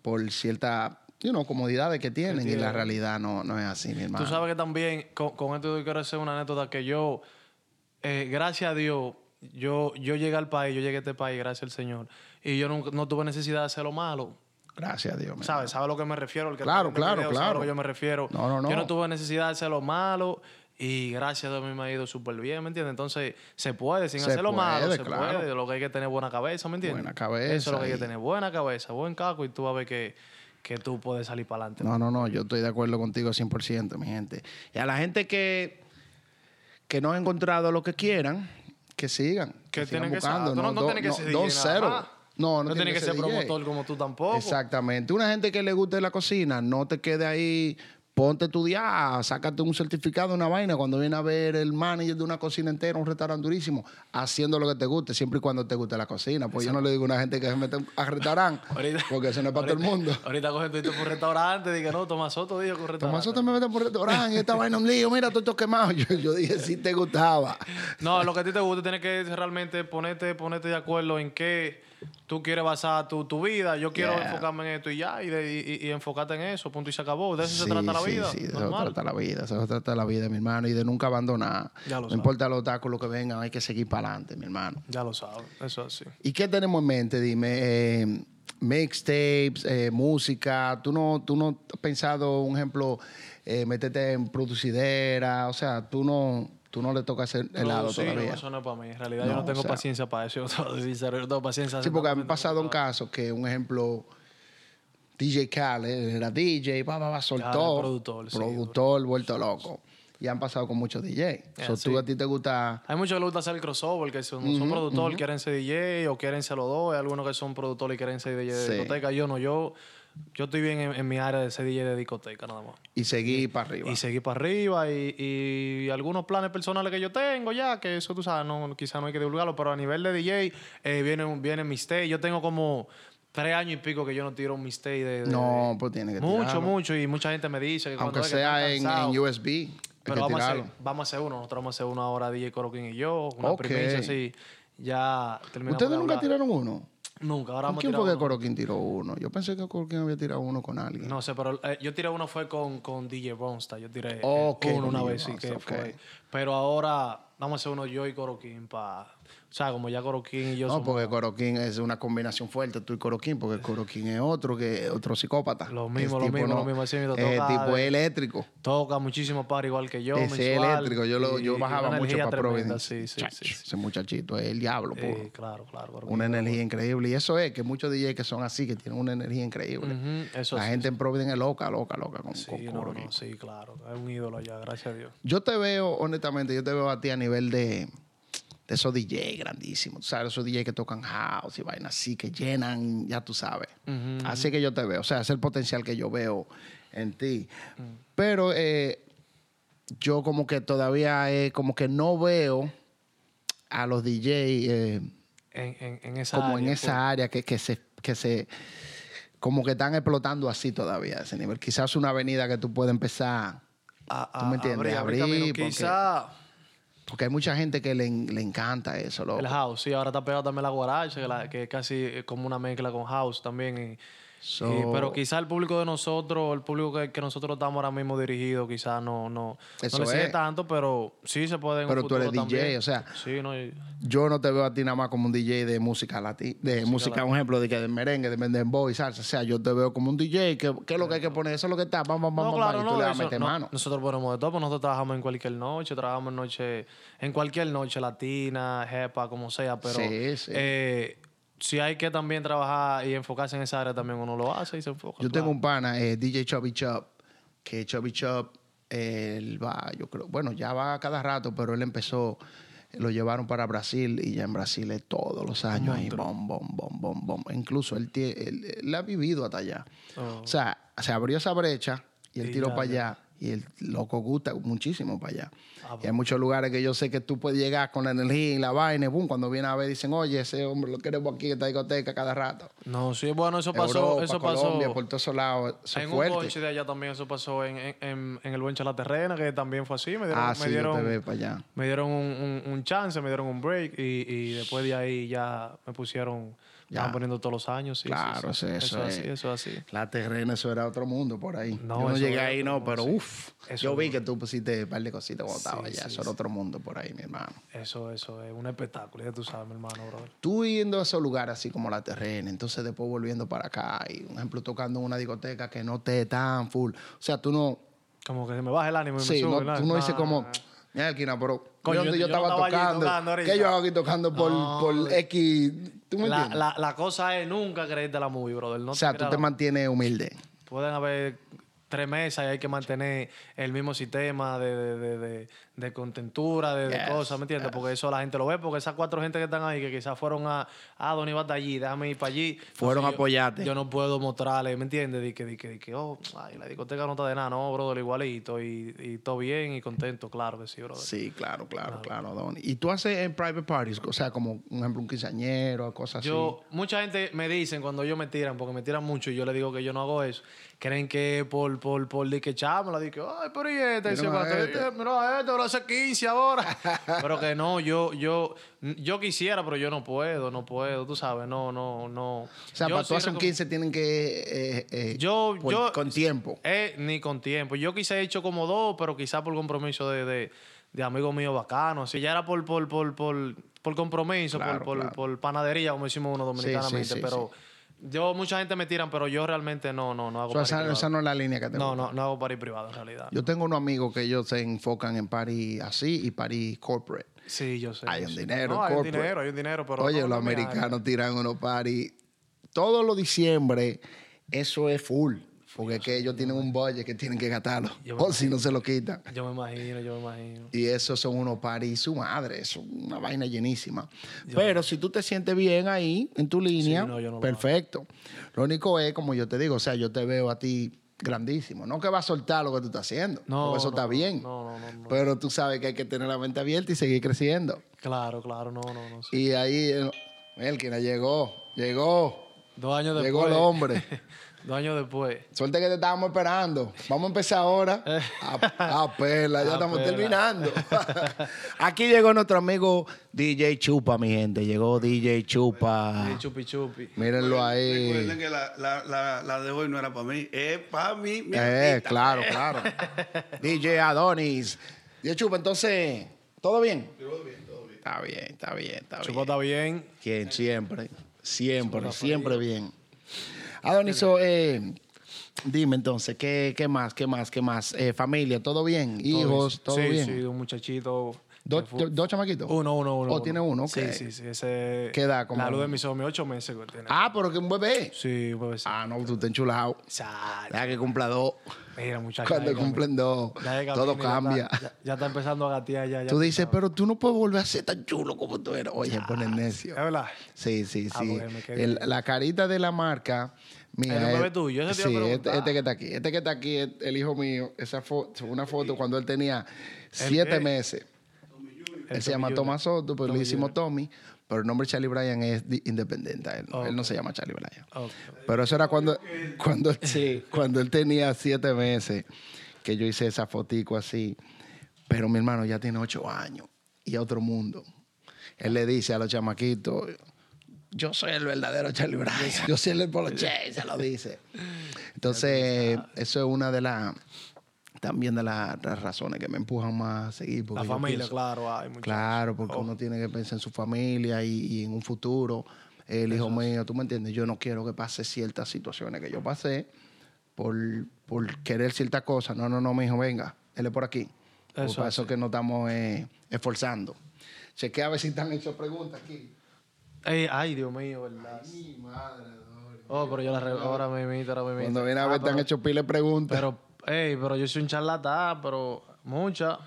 S1: por ciertas you know, comodidades que tienen y
S2: tienen.
S1: la realidad no, no es así, mi hermano.
S2: Tú sabes que también, con, con esto quiero hacer una anécdota que yo, eh, gracias a Dios, yo, yo llegué al país, yo llegué a este país, gracias al Señor, y yo nunca- no tuve necesidad de hacer lo malo.
S1: Gracias a Dios.
S2: ¿Sabes? ¿Sabes a lo que me refiero? El que
S1: Claro, claro,
S2: a
S1: claro.
S2: lo que yo me refiero.
S1: No, no, no.
S2: Yo no tuve necesidad de hacer lo malo y gracias a Dios a mí me ha ido súper bien, ¿me entiendes? Entonces, se puede, sin
S1: Se
S2: hacer lo malo, se
S1: claro.
S2: puede. Lo que hay que tener buena cabeza, ¿me entiendes?
S1: Buena cabeza
S2: Eso es lo que hay que tener, buena cabeza, buen caco y tú vas a ver que, que tú puedes salir para adelante.
S1: No, no, no, yo estoy de acuerdo contigo 100%, mi gente. Y a la gente que, que no ha encontrado lo que quieran, que sigan.
S2: Que
S1: sigan
S2: tienen que
S1: buscando.
S2: no, no, no
S1: do-
S2: tiene que ser DJ nada
S1: settle.
S2: más.
S1: No, no,
S2: No tiene que ser
S1: DJ.
S2: promotor como tú tampoco.
S1: Exactamente. Una gente que le guste la cocina, no te quede ahí ponte a estudiar, sácate un certificado, una vaina, cuando viene a ver el manager de una cocina entera, un restaurante durísimo, haciendo lo que te guste, siempre y cuando te guste la cocina. Pues yo no le digo a una gente que se mete a restaurante, porque eso no es para todo el mundo.
S2: Ahorita cogen tú por un restaurante, dije, no, Tomás Soto dijo que un restaurante.
S1: Tomás Soto me mete por un restaurante y esta vaina un lío, mira, todo esto quemado. Yo, yo dije, si te gustaba.
S2: No, lo que a ti te gusta, tienes que realmente ponerte, ponerte de acuerdo en qué tú quieres basar tu, tu vida. Yo quiero
S1: Yeah.
S2: enfocarme en esto y ya, y, de- y- y enfocarte en eso, punto y se acabó. De eso se trata la
S1: Sí,
S2: vida.
S1: Sí, de eso se trata la vida, eso se trata la vida, mi hermano, y de nunca abandonar.
S2: Ya lo
S1: no
S2: sabes.
S1: importa los obstáculos que vengan, hay que seguir para adelante, mi hermano.
S2: Ya lo sabes, eso es así.
S1: ¿Y qué tenemos en mente? Dime, eh, mixtapes, eh, música. ¿Tú no, ¿Tú no has pensado, un ejemplo, eh, meterte en producidera? O sea, tú no, tú no le toca hacer helado
S2: Sí, no,
S1: todavía.
S2: eso no es para mí. En realidad
S1: No,
S2: yo no tengo
S1: o sea-
S2: paciencia para eso. Yo sincero, yo no tengo paciencia.
S1: Sí, porque han
S2: Exactamente.
S1: pasado un caso que, un ejemplo, DJ Khaled era DJ, va, va, va, soltó.
S2: productor, sí,
S1: productor, vuelto loco. Y han pasado con muchos DJ.
S2: Yeah,
S1: So,
S2: sí.
S1: tú a ti te gusta.
S2: Hay muchos que les gusta hacer el crossover, que son, son productores, quieren ser DJ o quieren ser los dos. Hay algunos que son productores y quieren ser DJ de
S1: Sí.
S2: discoteca. Yo no, yo, yo estoy bien en, en mi área de ser DJ de discoteca nada más.
S1: Y seguir para arriba.
S2: Y seguir para arriba y, y algunos planes personales que yo tengo ya, que eso tú sabes, no, quizás no hay que divulgarlo, pero a nivel de DJ eh, viene, viene mi stay. Yo tengo como tres años y pico que yo no tiro un mistake de, de-
S1: no, pues tiene que
S2: mucho,
S1: tirarlo.
S2: mucho. Y mucha gente me dice que cuando
S1: Aunque
S2: es que
S1: sea en, en USB.
S2: pero vamos a, hacer, vamos a hacer uno. Nosotros vamos a hacer una ahora DJ Coroquín y yo. Una
S1: Ok.
S2: primicia así. Ya terminamos
S1: ¿Ustedes
S2: de
S1: nunca
S2: hablar.
S1: tiraron uno?
S2: Nunca. Ahora
S1: ¿Con
S2: vamos a
S1: quién fue que
S2: uno.
S1: Coroquín tiró uno? Yo pensé que Coroquín había tirado uno con alguien.
S2: No sé, pero eh, yo tiré uno fue con, con DJ Bronsta. Yo tiré eh,
S1: Ok,
S2: uno una
S1: DJ
S2: vez, sí que
S1: Bronsta,
S2: fue. Pero ahora vamos a hacer uno yo y Coroquín para... O sea, como ya Coroquín y yo
S1: No,
S2: somos
S1: porque Coroquín es una combinación fuerte, tú y Coroquín, porque Coroquín es otro que otro psicópata.
S2: Lo mismo, lo mismo, lo mismo, así mismo,
S1: eh,
S2: toca
S1: tipo es eléctrico.
S2: toca muchísimo par igual que yo,
S1: es eléctrico. Yo, lo, yo
S2: y
S1: bajaba mucho para Providence.
S2: Sí, sí,
S1: Chach,
S2: sí.
S1: Ese muchachito es el diablo.
S2: Eh, claro, claro. Coroquín.
S1: Una energía increíble. Y eso es que muchos DJs que son así, que tienen una energía increíble.
S2: Eso
S1: La gente en Providence es loca, loca, loca con,
S2: Sí,
S1: con
S2: no,
S1: Coroquín.
S2: no, sí, claro. Es un ídolo allá, gracias a Dios.
S1: Yo te veo, honestamente, yo te veo a ti a nivel de, de esos DJ grandísimos. Tú sabes, esos DJ que tocan house y vainas así, que llenan, ya tú sabes. Así que yo te veo. O sea, es el potencial que yo veo en ti. Pero eh, yo como que todavía eh, como que no veo a los DJ eh,
S2: En, en, en esa
S1: como en
S2: área,
S1: esa área que, que se... Que se como que están explotando así todavía a ese nivel. Quizás una avenida que tú puedes empezar
S2: a,
S1: ¿Tú me entiendes?
S2: abrir, abrir
S1: Abrir,
S2: camino.
S1: porque-
S2: Quizá
S1: Porque hay mucha gente que le, le encanta eso, loco.
S2: el house, sí, ahora está pegado también la guaracha, que, la- que es casi como una mezcla con house también. y-
S1: So-
S2: pero quizá el público de nosotros, el público que, que nosotros estamos ahora mismo dirigidos, quizá no, no,
S1: Eso
S2: no le sigue
S1: es.
S2: tanto, pero sí se puede en un
S1: Pero tú eres DJ, o sea,
S2: Sí, no, y-
S1: yo no te veo a ti nada más como un DJ de música latina, de música, un ejemplo, de que de merengue, de dembow y salsa. O sea, yo te veo como un DJ, que, ¿qué es lo que hay que poner? Eso es lo que está, vamos, vamos,
S2: No,
S1: vamos,
S2: claro,
S1: y tú
S2: no,
S1: le vas a meter
S2: no,
S1: mano.
S2: Nosotros ponemos de todo, pues nosotros trabajamos en cualquier noche, trabajamos en noche, en cualquier noche latina, jepa, como sea, pero
S1: Sí, sí.
S2: eh, si hay que también trabajar y enfocarse en esa área, también uno lo hace y se enfoca.
S1: Yo
S2: claro.
S1: tengo un pana, eh, DJ Chubby Chop, que Chubby Chop, él va, yo creo, bueno, ya va cada rato, pero él empezó, lo llevaron para Brasil y ya en Brasil es todos los años ahí, bom, bom, bom, bom, bom. Incluso él, él, él ha vivido hasta allá.
S2: Oh.
S1: O sea, se abrió esa brecha y él
S2: Y
S1: tiró
S2: ya,
S1: para allá y el loco gusta muchísimo para allá.
S2: Ah,
S1: y hay muchos lugares que yo sé que tú puedes llegar con la energía y la vaina, y boom, cuando viene a ver dicen, oye, ese hombre lo queremos aquí en esta discoteca cada rato.
S2: No, sí, bueno, eso pasó,
S1: Europa,
S2: eso
S1: Colombia,
S2: pasó.
S1: por todos lados,
S2: En un coche de allá también eso pasó en, en, en, en el Buen La Terrena, que también fue así. Me dieron,
S1: Ah,
S2: me
S1: yo
S2: dieron,
S1: te para allá.
S2: me dieron un, un- un chance, me dieron un break y, y después de ahí ya me pusieron,
S1: Ya.
S2: estaban poniendo todos los años. Sí, sí,
S1: Claro,
S2: sí.
S1: eso- eso
S2: es así,
S1: es.
S2: eso es así.
S1: La terrena, eso era otro mundo por ahí.
S2: No,
S1: yo no llegué ahí, no,
S2: mundo,
S1: pero
S2: sí.
S1: uff. Yo vi que tú pusiste un par de cositas cuando
S2: Sí,
S1: estaba allá.
S2: sí,
S1: eso era otro mundo por ahí, mi hermano.
S2: Eso, eso es un espectáculo, ya tú sabes, mi hermano, brother.
S1: Tú yendo a esos lugares así como la terrena, entonces después volviendo para acá y, un ejemplo, tocando en una discoteca que no esté tan full. O sea, tú no...
S2: Como que se me baja el ánimo y me
S1: Sí,
S2: sube,
S1: no,
S2: ¿verdad?
S1: tú no dices como... Mira, pero
S2: Coño,
S1: ¿dónde
S2: yo-
S1: yo,
S2: yo
S1: estaba tocando?
S2: tocando.
S1: ¿Qué yo hago aquí tocando por,
S2: No.
S1: por X? ¿Tú me
S2: La, la, la cosa es nunca creerte la movie, brother. No
S1: o sea,
S2: te
S1: tú te mantienes humilde.
S2: Pueden haber tres mesas y hay que mantener el mismo sistema de, de, de, contentura, de,
S1: Yes,
S2: cosas, ¿me entiendes? Porque eso la gente lo ve, porque esas cuatro gente que están ahí, que quizás fueron a, ah, Don Iván está allí, déjame ir para allí.
S1: Fueron a
S2: yo-
S1: apoyarte.
S2: Yo no puedo mostrarle, ¿me entiendes? De que, oh, ay, la discoteca no está de nada, no, brother, igualito, y, y todo bien y contento, claro que sí, brother.
S1: Sí, claro, claro, claro, Don. ¿Y tú haces en private parties? O sea, como, un ejemplo, un quinceañero, cosas así.
S2: Yo, mucha gente me dicen cuando ellos me tiran, porque me tiran mucho y yo les digo que yo no hago eso, creen que por, por, por de que chámela, de que, ay, pero y este,
S1: a
S2: "Pero
S1: este".
S2: mira a este, ahora hace 15 ahora. pero que no, yo, yo, yo quisiera, pero yo no puedo, no puedo, tú sabes, no, no, no.
S1: o sea,
S2: Yo
S1: para tú hacer un
S2: recom-
S1: 15 tienen que... eh, eh,
S2: Yo-
S1: por-
S2: yo-
S1: Con tiempo.
S2: Eh, ni con tiempo. Yo quizá he hecho como dos, pero quizá por compromiso de, de, de amigos míos bacanos. Si ya era por, por, por, por, por compromiso,
S1: Claro,
S2: por, por,
S1: claro.
S2: por panadería, como decimos uno
S1: Sí, sí,
S2: dominicanamente.
S1: sí,
S2: pero yo, mucha gente me tiran, pero yo realmente no, no, no hago
S1: O sea,
S2: party
S1: esa,
S2: privado.
S1: esa no es la línea que te
S2: no, no, no hago party privado en realidad.
S1: Yo tengo unos amigos que ellos se enfocan en party así y party corporate.
S2: sí, yo sé.
S1: Hay un dinero,
S2: No, hay un dinero, hay un dinero, pero
S1: Oye,
S2: no,
S1: los americanos tiran unos party. Todos los diciembre, eso es full. Porque es que ellos tienen un budget que tienen que gastarlo. O si no se lo quitan.
S2: Yo me imagino, yo me imagino.
S1: Y esos son unos paris su madre, es una vaina llenísima. Pero si tú te sientes bien ahí, en tu línea,
S2: Sí, no, yo no lo
S1: perfecto. Lo único es, como yo te digo, o sea, yo te veo a ti grandísimo. No que vas a soltar lo que tú estás haciendo,
S2: No,
S1: porque eso
S2: no,
S1: está bien.
S2: no, no, no.
S1: Pero tú sabes que hay que tener la mente abierta y seguir creciendo.
S2: Claro, claro, no, no, no. sí.
S1: Y ahí, eh, Elkina llegó, llegó.
S2: Dos años después.
S1: Llegó el hombre.
S2: Dos años después.
S1: Suerte que te estábamos esperando. Vamos a empezar ahora. A, a pela, ya
S2: A
S1: estamos terminando. Aquí llegó nuestro amigo DJ Chupa, mi gente. Llegó DJ Chupa.
S2: Y chupi chupi.
S1: Mírenlo ahí.
S3: Recuerden que la, la, la, la de hoy no era para mí, es para mí. mi
S1: Eh,
S3: artista.
S1: claro, claro. DJ Adonis. DJ Chupa, entonces, ¿todo bien? Todo bien, todo bien. Está bien, está bien, está bien.
S2: está bien.
S1: ¿Quién? Siempre, siempre, siempre bien. Adoniso, eh, dime entonces, ¿qué, qué más, qué más, qué más? Eh, familia, ¿todo bien? Hijos, ¿todo
S2: sí,
S1: bien?
S2: Sí, un muchachito.
S1: ¿Dos, dos chamaquitos?
S2: Uno, uno, uno.
S1: ¿O tiene uno? Ok.
S2: Sí, sí, sí. Ese,
S1: ¿Qué edad, como?
S2: La luz de mis ojos, ocho meses que tiene.
S1: Ah, pero que un bebé.
S2: Sí, pues sí.
S1: Ah, no, tú estás enchulado.
S2: Sa-
S1: Deja que cumpla dos.
S2: Mira, muchacho.
S1: Cuando cumplen dos, todo cambia.
S2: Ya, ya está empezando a gatear ya. ya
S1: Tú dices, pero tú no puedes volver a ser tan chulo como tú eres. Oye, pone necio.
S2: ¿Es verdad?
S1: Sí, sí,
S2: Ah,
S1: sí. El- la carita de la marca. Mía,
S2: ¿Es un
S1: es-
S2: bebé tuyo?
S1: Sí, este, este que está aquí. Este que está aquí el hijo mío. Esa foto, una foto cuando él tenía siete
S2: qué?
S1: meses.
S2: El
S1: Él se llama Thomas Soto, pero le
S2: Tommy
S1: hicimos Tommy. Pero el nombre Charlie Bryan es di- independiente. Él, él no se llama Charlie Bryan. Pero eso era cuando, cuando, sí, cuando él tenía siete meses que yo hice esa fotico así. Pero mi hermano ya tiene ocho años y a otro mundo. Él le dice a los chamaquitos, yo soy el verdadero Charlie Bryan, yo soy el Polo Che, se lo dice. Entonces, eso es una de las, también de las, las razones que me empujan más a seguir.
S2: La familia,
S1: pienso-
S2: claro. Hay muchachos.
S1: Claro, porque
S2: Oh.
S1: uno tiene que pensar en su familia y, y en un futuro. El hijo mío, tú me entiendes, yo no quiero que pase ciertas situaciones que yo pasé por, por querer ciertas cosas. No, no, no, mi hijo, venga, él es por aquí. Por
S2: Eso así.
S1: eso que nos estamos eh, esforzando. Chequea a ver si están hechas preguntas aquí.
S2: Ey, ay, Dios mío, ¿verdad?
S1: Ay, madre, Dory.
S2: Oh, pero yo la re... ahora me imito, ahora me imito.
S1: Cuando viene a
S2: Ah,
S1: ver, te han hecho pile preguntas.
S2: Pero, ey, pero yo soy un charlatán, pero mucha.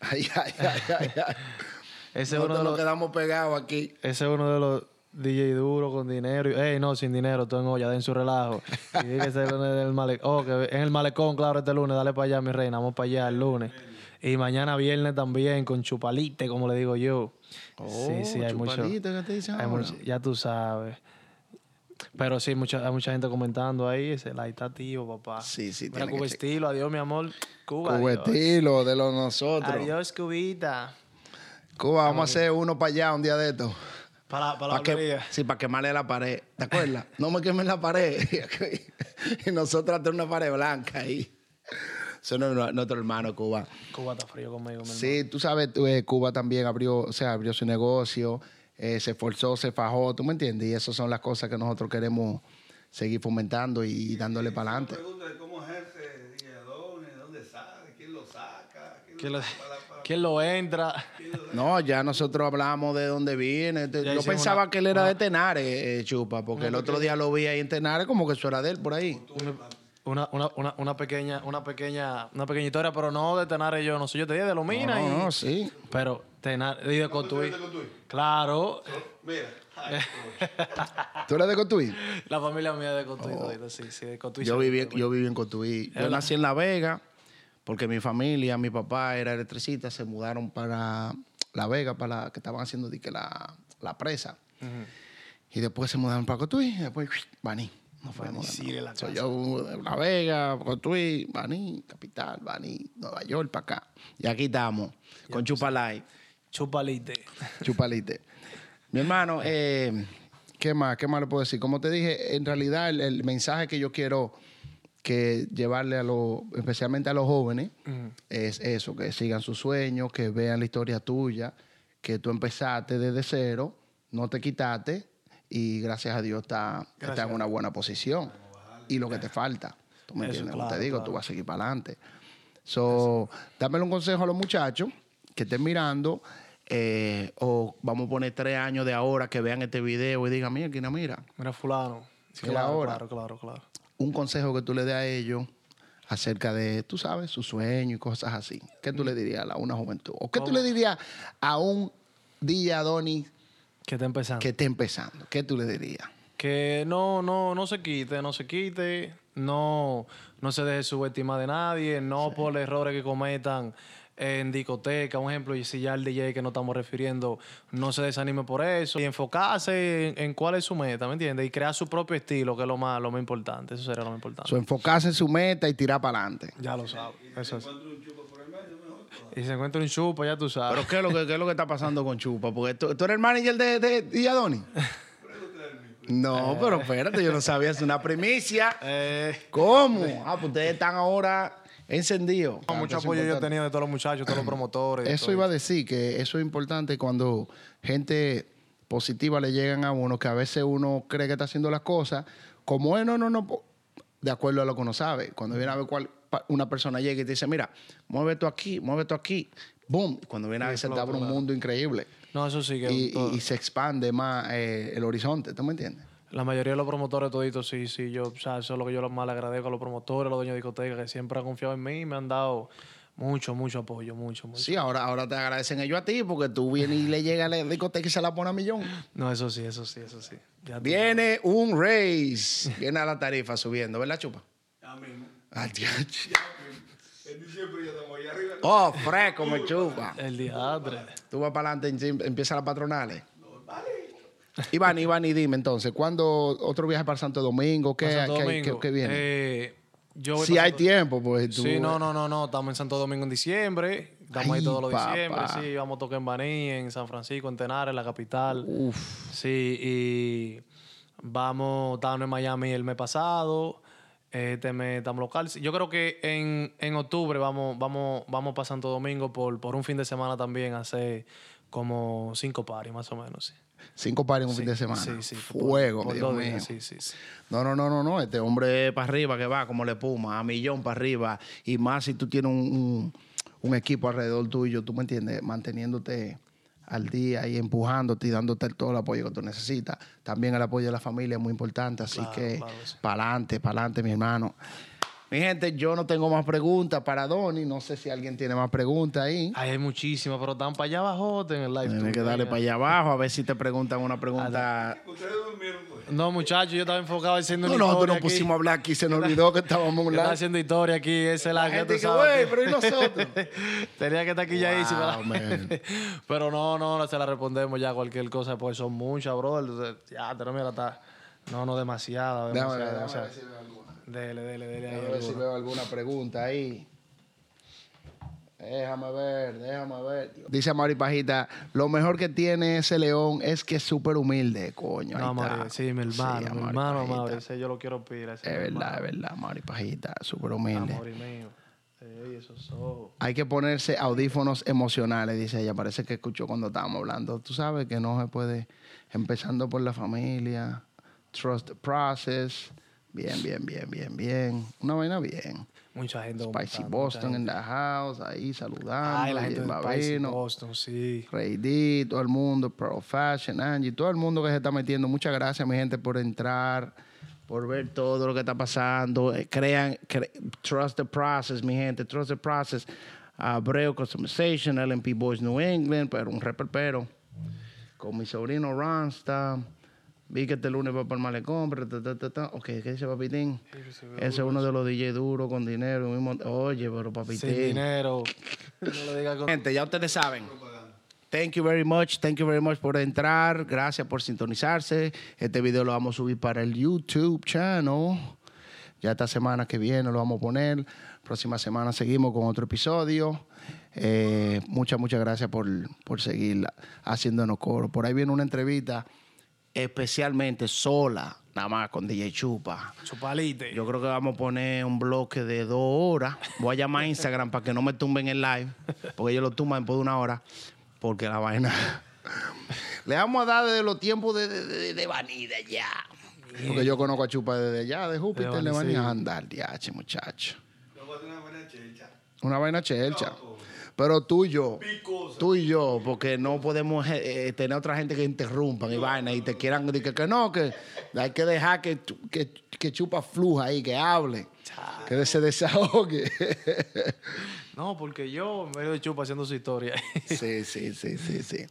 S1: ay, ay, ay, ay, ay.
S2: Ese
S1: Nosotros
S2: uno de
S1: nos
S2: los,
S1: quedamos pegados aquí.
S2: ese es uno de los DJ duros con dinero. Ey, no, sin dinero, todo en olla, den su relajo. Y que ese lunes del malecón. Oh, que en el malecón, claro, este lunes, dale para allá, mi reina, vamos para allá el lunes. Y mañana viernes también, con chupalite, como le digo yo. sí, sí,
S1: Oh,
S2: hay mucho.
S1: que te dicen
S2: hay
S1: ahora.
S2: mucho- Ya tú sabes. Pero sí, mucha, hay mucha gente comentando ahí. Ese está tío, papá.
S1: Sí, sí,
S2: Mira, Cuba estilo, adiós, mi amor. Cuba.
S1: Cuba estilo de los nosotros.
S2: Adiós, Cubita.
S1: Cuba, vamos a hacer uno para allá un día de esto.
S2: Para, para la
S1: Pa' que, sí, para quemarle la pared. ¿Te acuerdas? no me quemen la pared. y nosotros hacer una pared blanca ahí. Eso no es nuestro hermano Cuba.
S2: Cuba está frío conmigo, mi hermano.
S1: Sí, tú sabes, tú, eh, Cuba también abrió, o sea, abrió su negocio, eh, se esforzó, se fajó, ¿tú me entiendes? Y esas son las cosas que nosotros queremos seguir fomentando y dándole para adelante.
S3: Cómo ejerce de dónde sale, quién lo saca, quién,
S2: ¿Quién
S3: lo
S2: quién lo entra?
S1: No, ya nosotros hablamos de dónde viene.
S2: Ya
S1: Yo pensaba
S2: una-
S1: que él era de Tenares, eh, Chupa, porque el otro día lo vi ahí en Tenares como que eso era de él por ahí.
S3: Tú,
S2: Una, una, una, una pequeña, una pequeña, una pequeña historia, pero no de Tenares yo, no sé, yo te dije de Lomina
S1: No,
S2: y.
S1: no, sí.
S2: Pero Tenares, y de Cotuí. Claro,
S3: Mira. ay,
S1: ¿Tú eres de Cotuí?
S2: la familia mía es de Cotuí, todita, sí, sí, de Cotuí.
S1: Yo viví, yo viví en Cotuí. Yo nací en La Vega porque mi familia, mi papá era electricista, se mudaron para La Vega, para la, que estaban haciendo di que la, la presa. Y después se mudaron para Cotuí y después Baní. No fue
S2: sí, de la
S1: Soy yo de La Vega, Cotuí, Baní, capital, Baní, Nueva York, para acá. Y aquí estamos con Chupalay.
S2: Chupalite.
S1: Chupalite. Mi hermano, eh, ¿qué más? ¿Qué más le puedo decir? Como te dije, en realidad el, el mensaje que yo quiero que llevarle a los, especialmente a los jóvenes, es eso, que sigan sus sueños, que vean la historia tuya, que tú empezaste desde cero, no te quitaste y gracias a Dios está, está en una buena posición. Y lo que te falta, tú me
S2: Eso,
S1: entiendes,
S2: claro,
S1: te digo,
S2: claro.
S1: tú vas a seguir para adelante. So, dámele un consejo a los muchachos que estén mirando, eh, o vamos a poner tres años de ahora que vean este video y digan, mira, Kina, mira,
S2: Mira, fulano. Sí, claro,
S1: ahora.
S2: claro, claro, claro.
S1: un consejo que tú le des a ellos acerca de, tú sabes, su sueño y cosas así. ¿Qué tú le dirías a una juventud? ¿O qué tú le dirías a un día, Donny,
S2: Que está empezando.
S1: que esté empezando? ¿Qué tú le dirías?
S2: Que no, no, no se quite, no se quite, no, no se deje subestimar de nadie, no por errores que cometan en discoteca, un ejemplo, y si ya el DJ que nos estamos refiriendo, no se desanime por eso, y enfocarse en, en cuál es su meta, ¿me entiendes? Y crear su propio estilo, que es lo más, lo más importante, eso sería lo más importante.
S1: So, enfocarse en su meta y tirar para adelante.
S2: ya lo sabes, eso es. Y se encuentra un chupa, ya tú sabes.
S1: Pero ¿qué es lo que, qué es lo que está pasando con Chupa? Porque tú, tú eres el manager de, de, de Adoni. No, pero espérate, yo no sabía, es una primicia.
S2: Eh,
S1: ¿Cómo? Ah, pues ustedes están ahora encendidos.
S2: mucho apoyo yo he tenido de todos los muchachos, todos los promotores.
S1: Eso iba a decir que eso es importante cuando gente positiva le llegan a uno, que a veces uno cree que está haciendo las cosas, como es, no, no, no, de acuerdo a lo que uno sabe. Cuando viene a ver cuál, una persona llega y te dice, mira, mueve esto aquí, mueve esto aquí, boom, y cuando viene a ver se te abre un mundo increíble.
S2: No, eso sí que
S1: Y, y- y se expande más eh, el horizonte, ¿tú me entiendes?
S2: La mayoría de los promotores toditos, sí, sí, yo, o sea, eso es lo que yo más le agradezco a los promotores, a los dueños de discotecas, que siempre han confiado en mí y me han dado mucho, mucho apoyo, mucho, mucho.
S1: Sí, ahora, ahora te agradecen ellos a ti porque tú vienes y le llega a la discoteca y se la pone a millón.
S2: No, eso sí, eso sí, eso sí. Ya tú-
S1: Viene un race. Viene a la tarifa subiendo, ¿verdad, Chupa?
S3: Ya mismo.
S1: Ah.
S3: En diciembre ya estamos allá arriba.
S1: Oh, fresco, me chupa.
S2: El diadre.
S1: Tú vas para adelante, em- empieza las patronales. Iván, Iván, y dime entonces, ¿cuándo otro viaje para Santo Domingo? ¿Qué,
S2: Santo
S1: qué-
S2: Domingo,
S1: qué- qué viene?
S2: eh, yo voy
S1: si hay tiempo, pues tú.
S2: Sí, no, no, no, no. Estamos en Santo Domingo en diciembre. Estamos ahí
S1: Ay,
S2: todos los diciembre. Sí, vamos a tocar en Baní, en San Francisco, en Tenares, la capital.
S1: Uf.
S2: Sí, y vamos, estábamos en Miami el mes pasado. Este mes estamos local. Yo creo que en, en octubre vamos, vamos, vamos para Santo Domingo por, por un fin de semana también a hacer como cinco paris más o menos. Sí,
S1: Cinco pares en un
S2: Sí,
S1: fin de semana.
S2: Sí, sí. por-
S1: Fuego,
S2: por
S1: Dios
S2: dos
S1: mío.
S2: días, Sí, sí, sí.
S1: No, no, no, no, no. Este hombre para arriba que va como le puma, a millón para arriba. Y más si tú tienes un, un- un equipo alrededor tuyo, tú me entiendes, manteniéndote al día y empujándote y dándote todo el apoyo que tú necesitas. También el apoyo de la familia es muy importante. Así
S2: Claro,
S1: que
S2: claro sí.
S1: para adelante, para adelante, mi hermano. Mi gente, yo no tengo más preguntas para Donny. No sé si alguien tiene más preguntas ahí.
S2: Ay, hay muchísimas, pero están para allá abajo en el live.
S1: Tienes que darle para allá abajo a ver si te preguntan una pregunta.
S3: Ustedes durmieron, pues.
S2: No, muchachos, yo estaba enfocado haciendo
S1: No,
S2: una
S1: nosotros
S2: historia
S1: nos pusimos a hablar aquí, se nos olvidó que estábamos un
S2: haciendo historia aquí, ese
S1: La
S2: la que
S1: gente que, güey, pero ¿y nosotros?
S2: Tenía que estar aquí ya
S1: man.
S2: Pero no, no, no se la respondemos ya cualquier cosa, pues son muchas, brother. Entonces, Ya, pero mira, está. No, no, demasiada,
S1: Déjame
S2: demasiada. Dele, dele, dele.
S1: Déjame ver si veo alguna pregunta ahí. Déjame ver, déjame ver. Dice Mari Pajita, lo mejor que tiene ese león es que es súper humilde, coño.
S2: No. Mauri, sí, mi hermano,
S1: Sí, a
S2: mi hermano. Mauri, ese yo lo quiero pedir. ese
S1: Es verdad,
S2: hermano.
S1: es verdad, Mari Pajita, súper humilde.
S2: Mauri mío. Ey, esos ojos.
S1: Hay que ponerse audífonos emocionales, dice ella. Parece que escuchó cuando estábamos hablando. Tú sabes que no se puede, empezando por la familia, trust the process. Bien, bien, bien, bien, bien. Una vaina bien.
S2: Mucha gente.
S1: Spicy Boston in the house, ahí saludando.
S2: Ay, la gente de Spicy Boston, sí.
S1: Ray D, todo el mundo, Pro Fashion, Angie, todo el mundo que se está metiendo. Muchas gracias, mi gente, por entrar, por ver todo lo que está pasando. Eh, crean, cre- trust the process, mi gente, trust the process. Abreu Customization, LMP Boys New England, pero un reperpero. Con mi sobrino Ronsta. Vi que este lunes va para el malecón. pero ta, ta, ta, ta. Ok, ¿qué dice Papitín? Ese es uno de los DJ duros con dinero. mismo- Oye, pero Papitín.
S2: Sin dinero. no le digas con...
S1: Gente, ya ustedes saben. Thank you very much, thank you very much por entrar. Gracias por sintonizarse. Este video lo vamos a subir para el YouTube channel. Ya esta semana que viene lo vamos a poner. Próxima semana seguimos con otro episodio. Eh, muchas, muchas gracias por, por seguir haciéndonos coro. Por ahí viene una entrevista especialmente sola, nada más con DJ Chupa.
S2: Chupalite.
S1: Yo creo que vamos a poner un bloque de dos horas. Voy a llamar a Instagram para que no me tumben el live, porque ellos lo tumban después de una hora, porque la vaina. Le vamos a dar desde los tiempos de, de, de, de de allá. Porque yo conozco a Chupa desde allá, de Júpiter,
S2: De
S1: le van a andar, diache, muchacho.
S3: Tener una buena chelcha.
S1: Una vaina chelcha. Pero tú y yo, tú y yo, porque no podemos eh, eh, tener otra gente que interrumpan y vaina y te quieran decir que, que no, que hay que dejar que, que, que chupa fluja ahí, que hable, que se desahogue.
S2: No, porque yo me de chupa haciendo su historia.
S1: sí, sí, sí, sí, sí.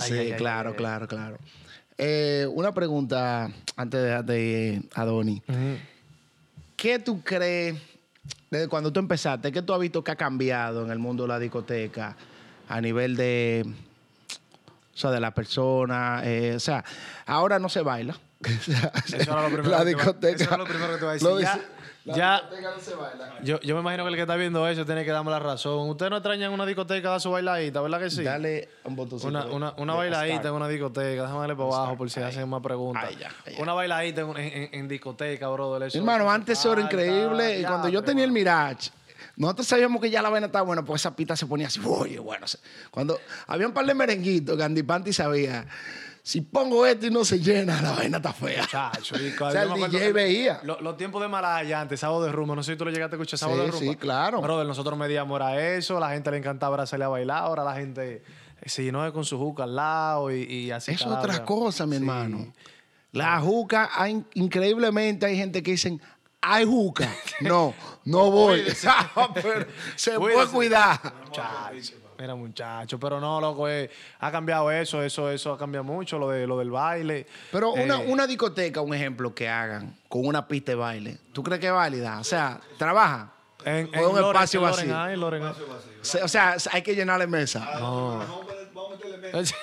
S1: Sí,
S2: ay, ay,
S1: claro,
S2: ay,
S1: claro, claro. Eh, una pregunta antes de dejarte a Donny. ¿Qué tú crees, desde cuando tú empezaste, qué tú has visto que ha cambiado en el mundo de la discoteca a nivel de, o sea, de la persona? eh, o sea, ahora no se baila.
S2: Eso era lo primero
S1: la
S2: que te iba-
S1: discoteca.
S2: eso era lo primero que te iba a decir.
S1: lo
S2: Ya-
S1: dice- la
S2: ya-
S1: discoteca no se baila.
S2: Yo, yo me imagino que el que está viendo eso tiene que darme la razón. Ustedes no extrañan una discoteca a su bailadita, ¿verdad que sí?
S1: Dale un botoncito.
S2: Una, una, una
S1: de
S2: bailadita en una discoteca, déjame darle para abajo por si hacen más preguntas.
S1: Ahí ya.
S2: Una bailadita en, en- en discoteca, brother. eso-
S1: Hermano, antes eso era increíble. Y cuando yo tenía el. Mirage, nosotros sabíamos que ya la vaina estaba buena, porque esa pita se ponía así, oye, bueno. Cuando había un par de merenguitos que Andy Panty sabía, si pongo esto y no se llena, la vaina está fea.
S2: Chacho, y
S1: O sea, el DJ veía.
S2: lo- Los tiempos de Malaya antes, sábado de rumba, no sé si tú lo llegaste a escuchar sábado
S1: Sí,
S2: de rumba.
S1: sí, claro.
S2: Brother, nosotros medíamos era eso, la gente le encantaba salir a bailar, ahora la gente se llenó con su juca al lado y, y así.
S1: Es otra cosa, mi
S2: Sí.
S1: hermano. La juca, hay- increíblemente hay gente que dicen, hay juca. No, no voy. Pero se puede cuidar.
S2: Muchacho, mira muchacho, pero no, loco, eh, ha cambiado eso, eso, eso ha cambiado mucho, lo, de, lo del baile.
S1: Pero una,
S2: Eh,
S1: una discoteca, un ejemplo que hagan con una pista de baile, ¿tú crees que es válida? O sea, trabaja.
S2: En,
S1: o un
S2: Loren-
S1: espacio vacío.
S2: hay, Loren.
S1: Se- O sea, hay que llenarle mesa.
S3: Vamos a poner- vamos a meterle mesa.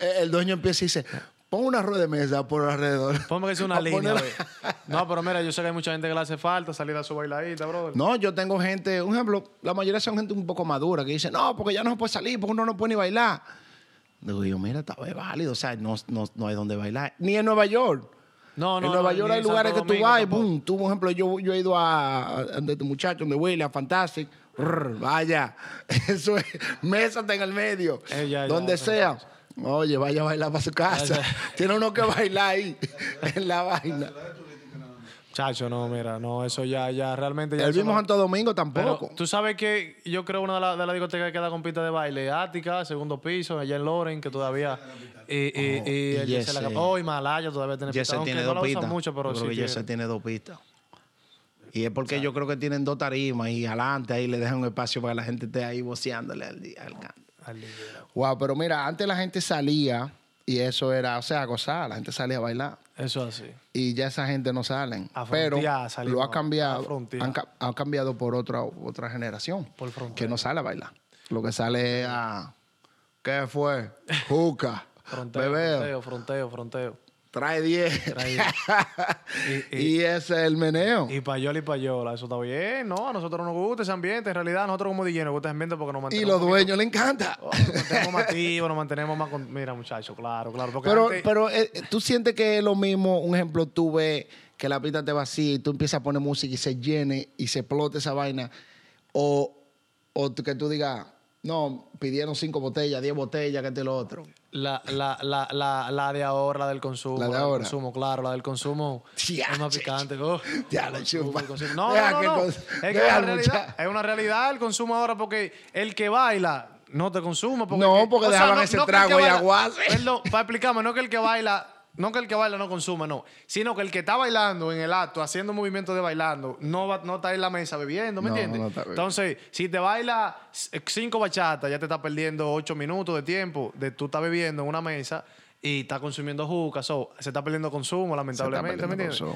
S1: Eh, El dueño empieza y dice, pon una rueda de mesa por alrededor.
S2: Ponme que es una línea.
S1: ponerla-.
S2: No, pero mira, yo sé que hay mucha gente que le hace falta salir a su bailadita, brother.
S1: No, yo tengo gente, un ejemplo, la mayoría son gente un poco madura que dice, no, porque ya no se puede salir, porque uno no puede ni bailar. Digo yo, mira, está válido, o sea, no, no, no hay donde bailar. Ni en Nueva York.
S2: No, no,
S1: en Nueva
S2: no,
S1: York hay
S2: Santo
S1: lugares que tú vas y boom. Tú, por ejemplo, yo, yo he ido a, a donde tu muchacho, donde William, Fantastic. Rrr, vaya, eso es, mésate en el medio.
S2: Eh, ya, ya,
S1: donde
S2: ya,
S1: sea. Oye, vaya a bailar para su casa. Tiene uno que bailar ahí, en la vaina.
S2: Chacho, no, mira, no, eso ya, ya realmente ya.
S1: El mismo
S2: no-
S1: Santo Domingo
S2: Pero
S1: tampoco.
S2: tú sabes que yo creo una de las de la discotecas que queda con pista de baile, Ática, segundo piso, allá en Loren, que todavía. Y, y, y,
S1: y
S2: Yesel. Acap- Oh, y Malaya todavía tiene pista.
S1: Yesel
S2: aunque
S1: tiene
S2: no
S1: dos pistas.
S2: mucho, pero
S1: creo
S2: sí
S1: que
S2: tiene.
S1: Tiene dos pistas. Y es porque yo creo que tienen dos tarimas y adelante ahí le dejan un espacio para que la gente esté ahí voceándole al, al canto. Wow, pero mira, antes la gente salía y eso era, o sea, gozar, la gente salía a bailar.
S2: Eso así.
S1: Y ya esa gente no salen.
S2: A
S1: pero
S2: salimos
S1: lo ha cambiado, han, han cambiado por otra, otra generación.
S2: Por
S1: que no sale a bailar. Lo que sale es a. ¿Qué fue? Juca.
S2: Fronteo,
S1: Bebeo.
S2: fronteo, fronteo, fronteo.
S1: Trae 10.
S2: Trae
S1: y,
S2: Y- y-
S1: ese es el meneo.
S2: Y payola y payola, eso está bien. No, a nosotros no nos gusta ese ambiente. En realidad, a nosotros como DJ nos gusta ese ambiente porque nos
S1: Y
S2: mantenemos.
S1: los
S2: un poquito-
S1: dueños le encanta.
S2: Oh, nos mantenemos más activos, nos mantenemos más. Con... Mira, muchachos, claro, claro.
S1: Pero,
S2: antes-
S1: pero eh, tú sientes que es lo mismo, un ejemplo, tú ves que la pista te vacía y tú empiezas a poner música y se llene y se explote esa vaina. O, o que tú digas, no, pidieron cinco botellas, diez botellas, que este y lo otro.
S2: La, la, la, la, la de ahora, la del consumo.
S1: La de ahora.
S2: consumo, claro, la del consumo.
S1: Ya,
S2: es más picante. oh.
S1: Ya la chupa.
S2: No,
S1: Deja
S2: no, no. Es que es una,
S1: al
S2: realidad,
S1: muchacho.
S2: es una realidad el consumo ahora porque el que baila no te consume. Porque
S1: No,
S2: que-
S1: porque
S2: o sea,
S1: dejaban
S2: no-
S1: ese
S2: no
S1: trago y aguace.
S2: Perdón, para explicarme, no que el que baila no que el que baila no consuma, no, sino que el que está bailando en el acto, haciendo movimientos de bailando, no, va, no está en la mesa bebiendo, ¿me
S4: No,
S2: entiendes?
S4: no está.
S2: Entonces, si te baila cinco bachatas, ya te está perdiendo ocho minutos de tiempo de tú estás bebiendo en una mesa y estás consumiendo juca, so, se está perdiendo consumo, lamentablemente.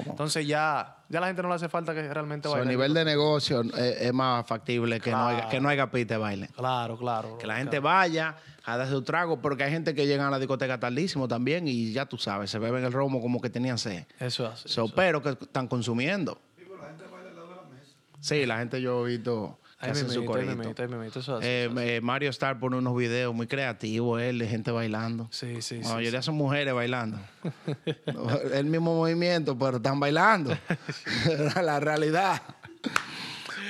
S2: Entonces ya, ya a la gente no le hace falta que realmente
S4: So, a
S2: baile.
S4: nivel de negocio eh, es más factible que, no haya, que no haya pista de baile.
S2: Claro, claro.
S1: Que la gente vaya a darse su trago, porque hay gente que llega a la discoteca tardísimo también y ya tú sabes, se beben el romo como que tenían sed.
S2: Eso es así.
S1: So, pero que están consumiendo. Sí, la gente yo he visto hacen su
S2: eso.
S1: Eh, eh, Mario Star pone unos videos muy creativos, él, de gente bailando.
S2: Sí, sí,
S1: La
S2: sí.
S1: mayoría son mujeres bailando. El mismo movimiento, pero están bailando. la realidad.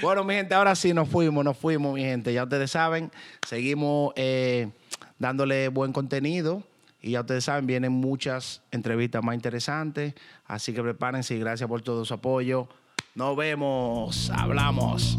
S1: Bueno, mi gente, ahora sí nos fuimos, nos fuimos, mi gente. Ya ustedes saben, seguimos eh, dándole buen contenido. Y ya ustedes saben, vienen muchas entrevistas más interesantes. Así que prepárense y gracias por todo su apoyo. Nos vemos. Hablamos.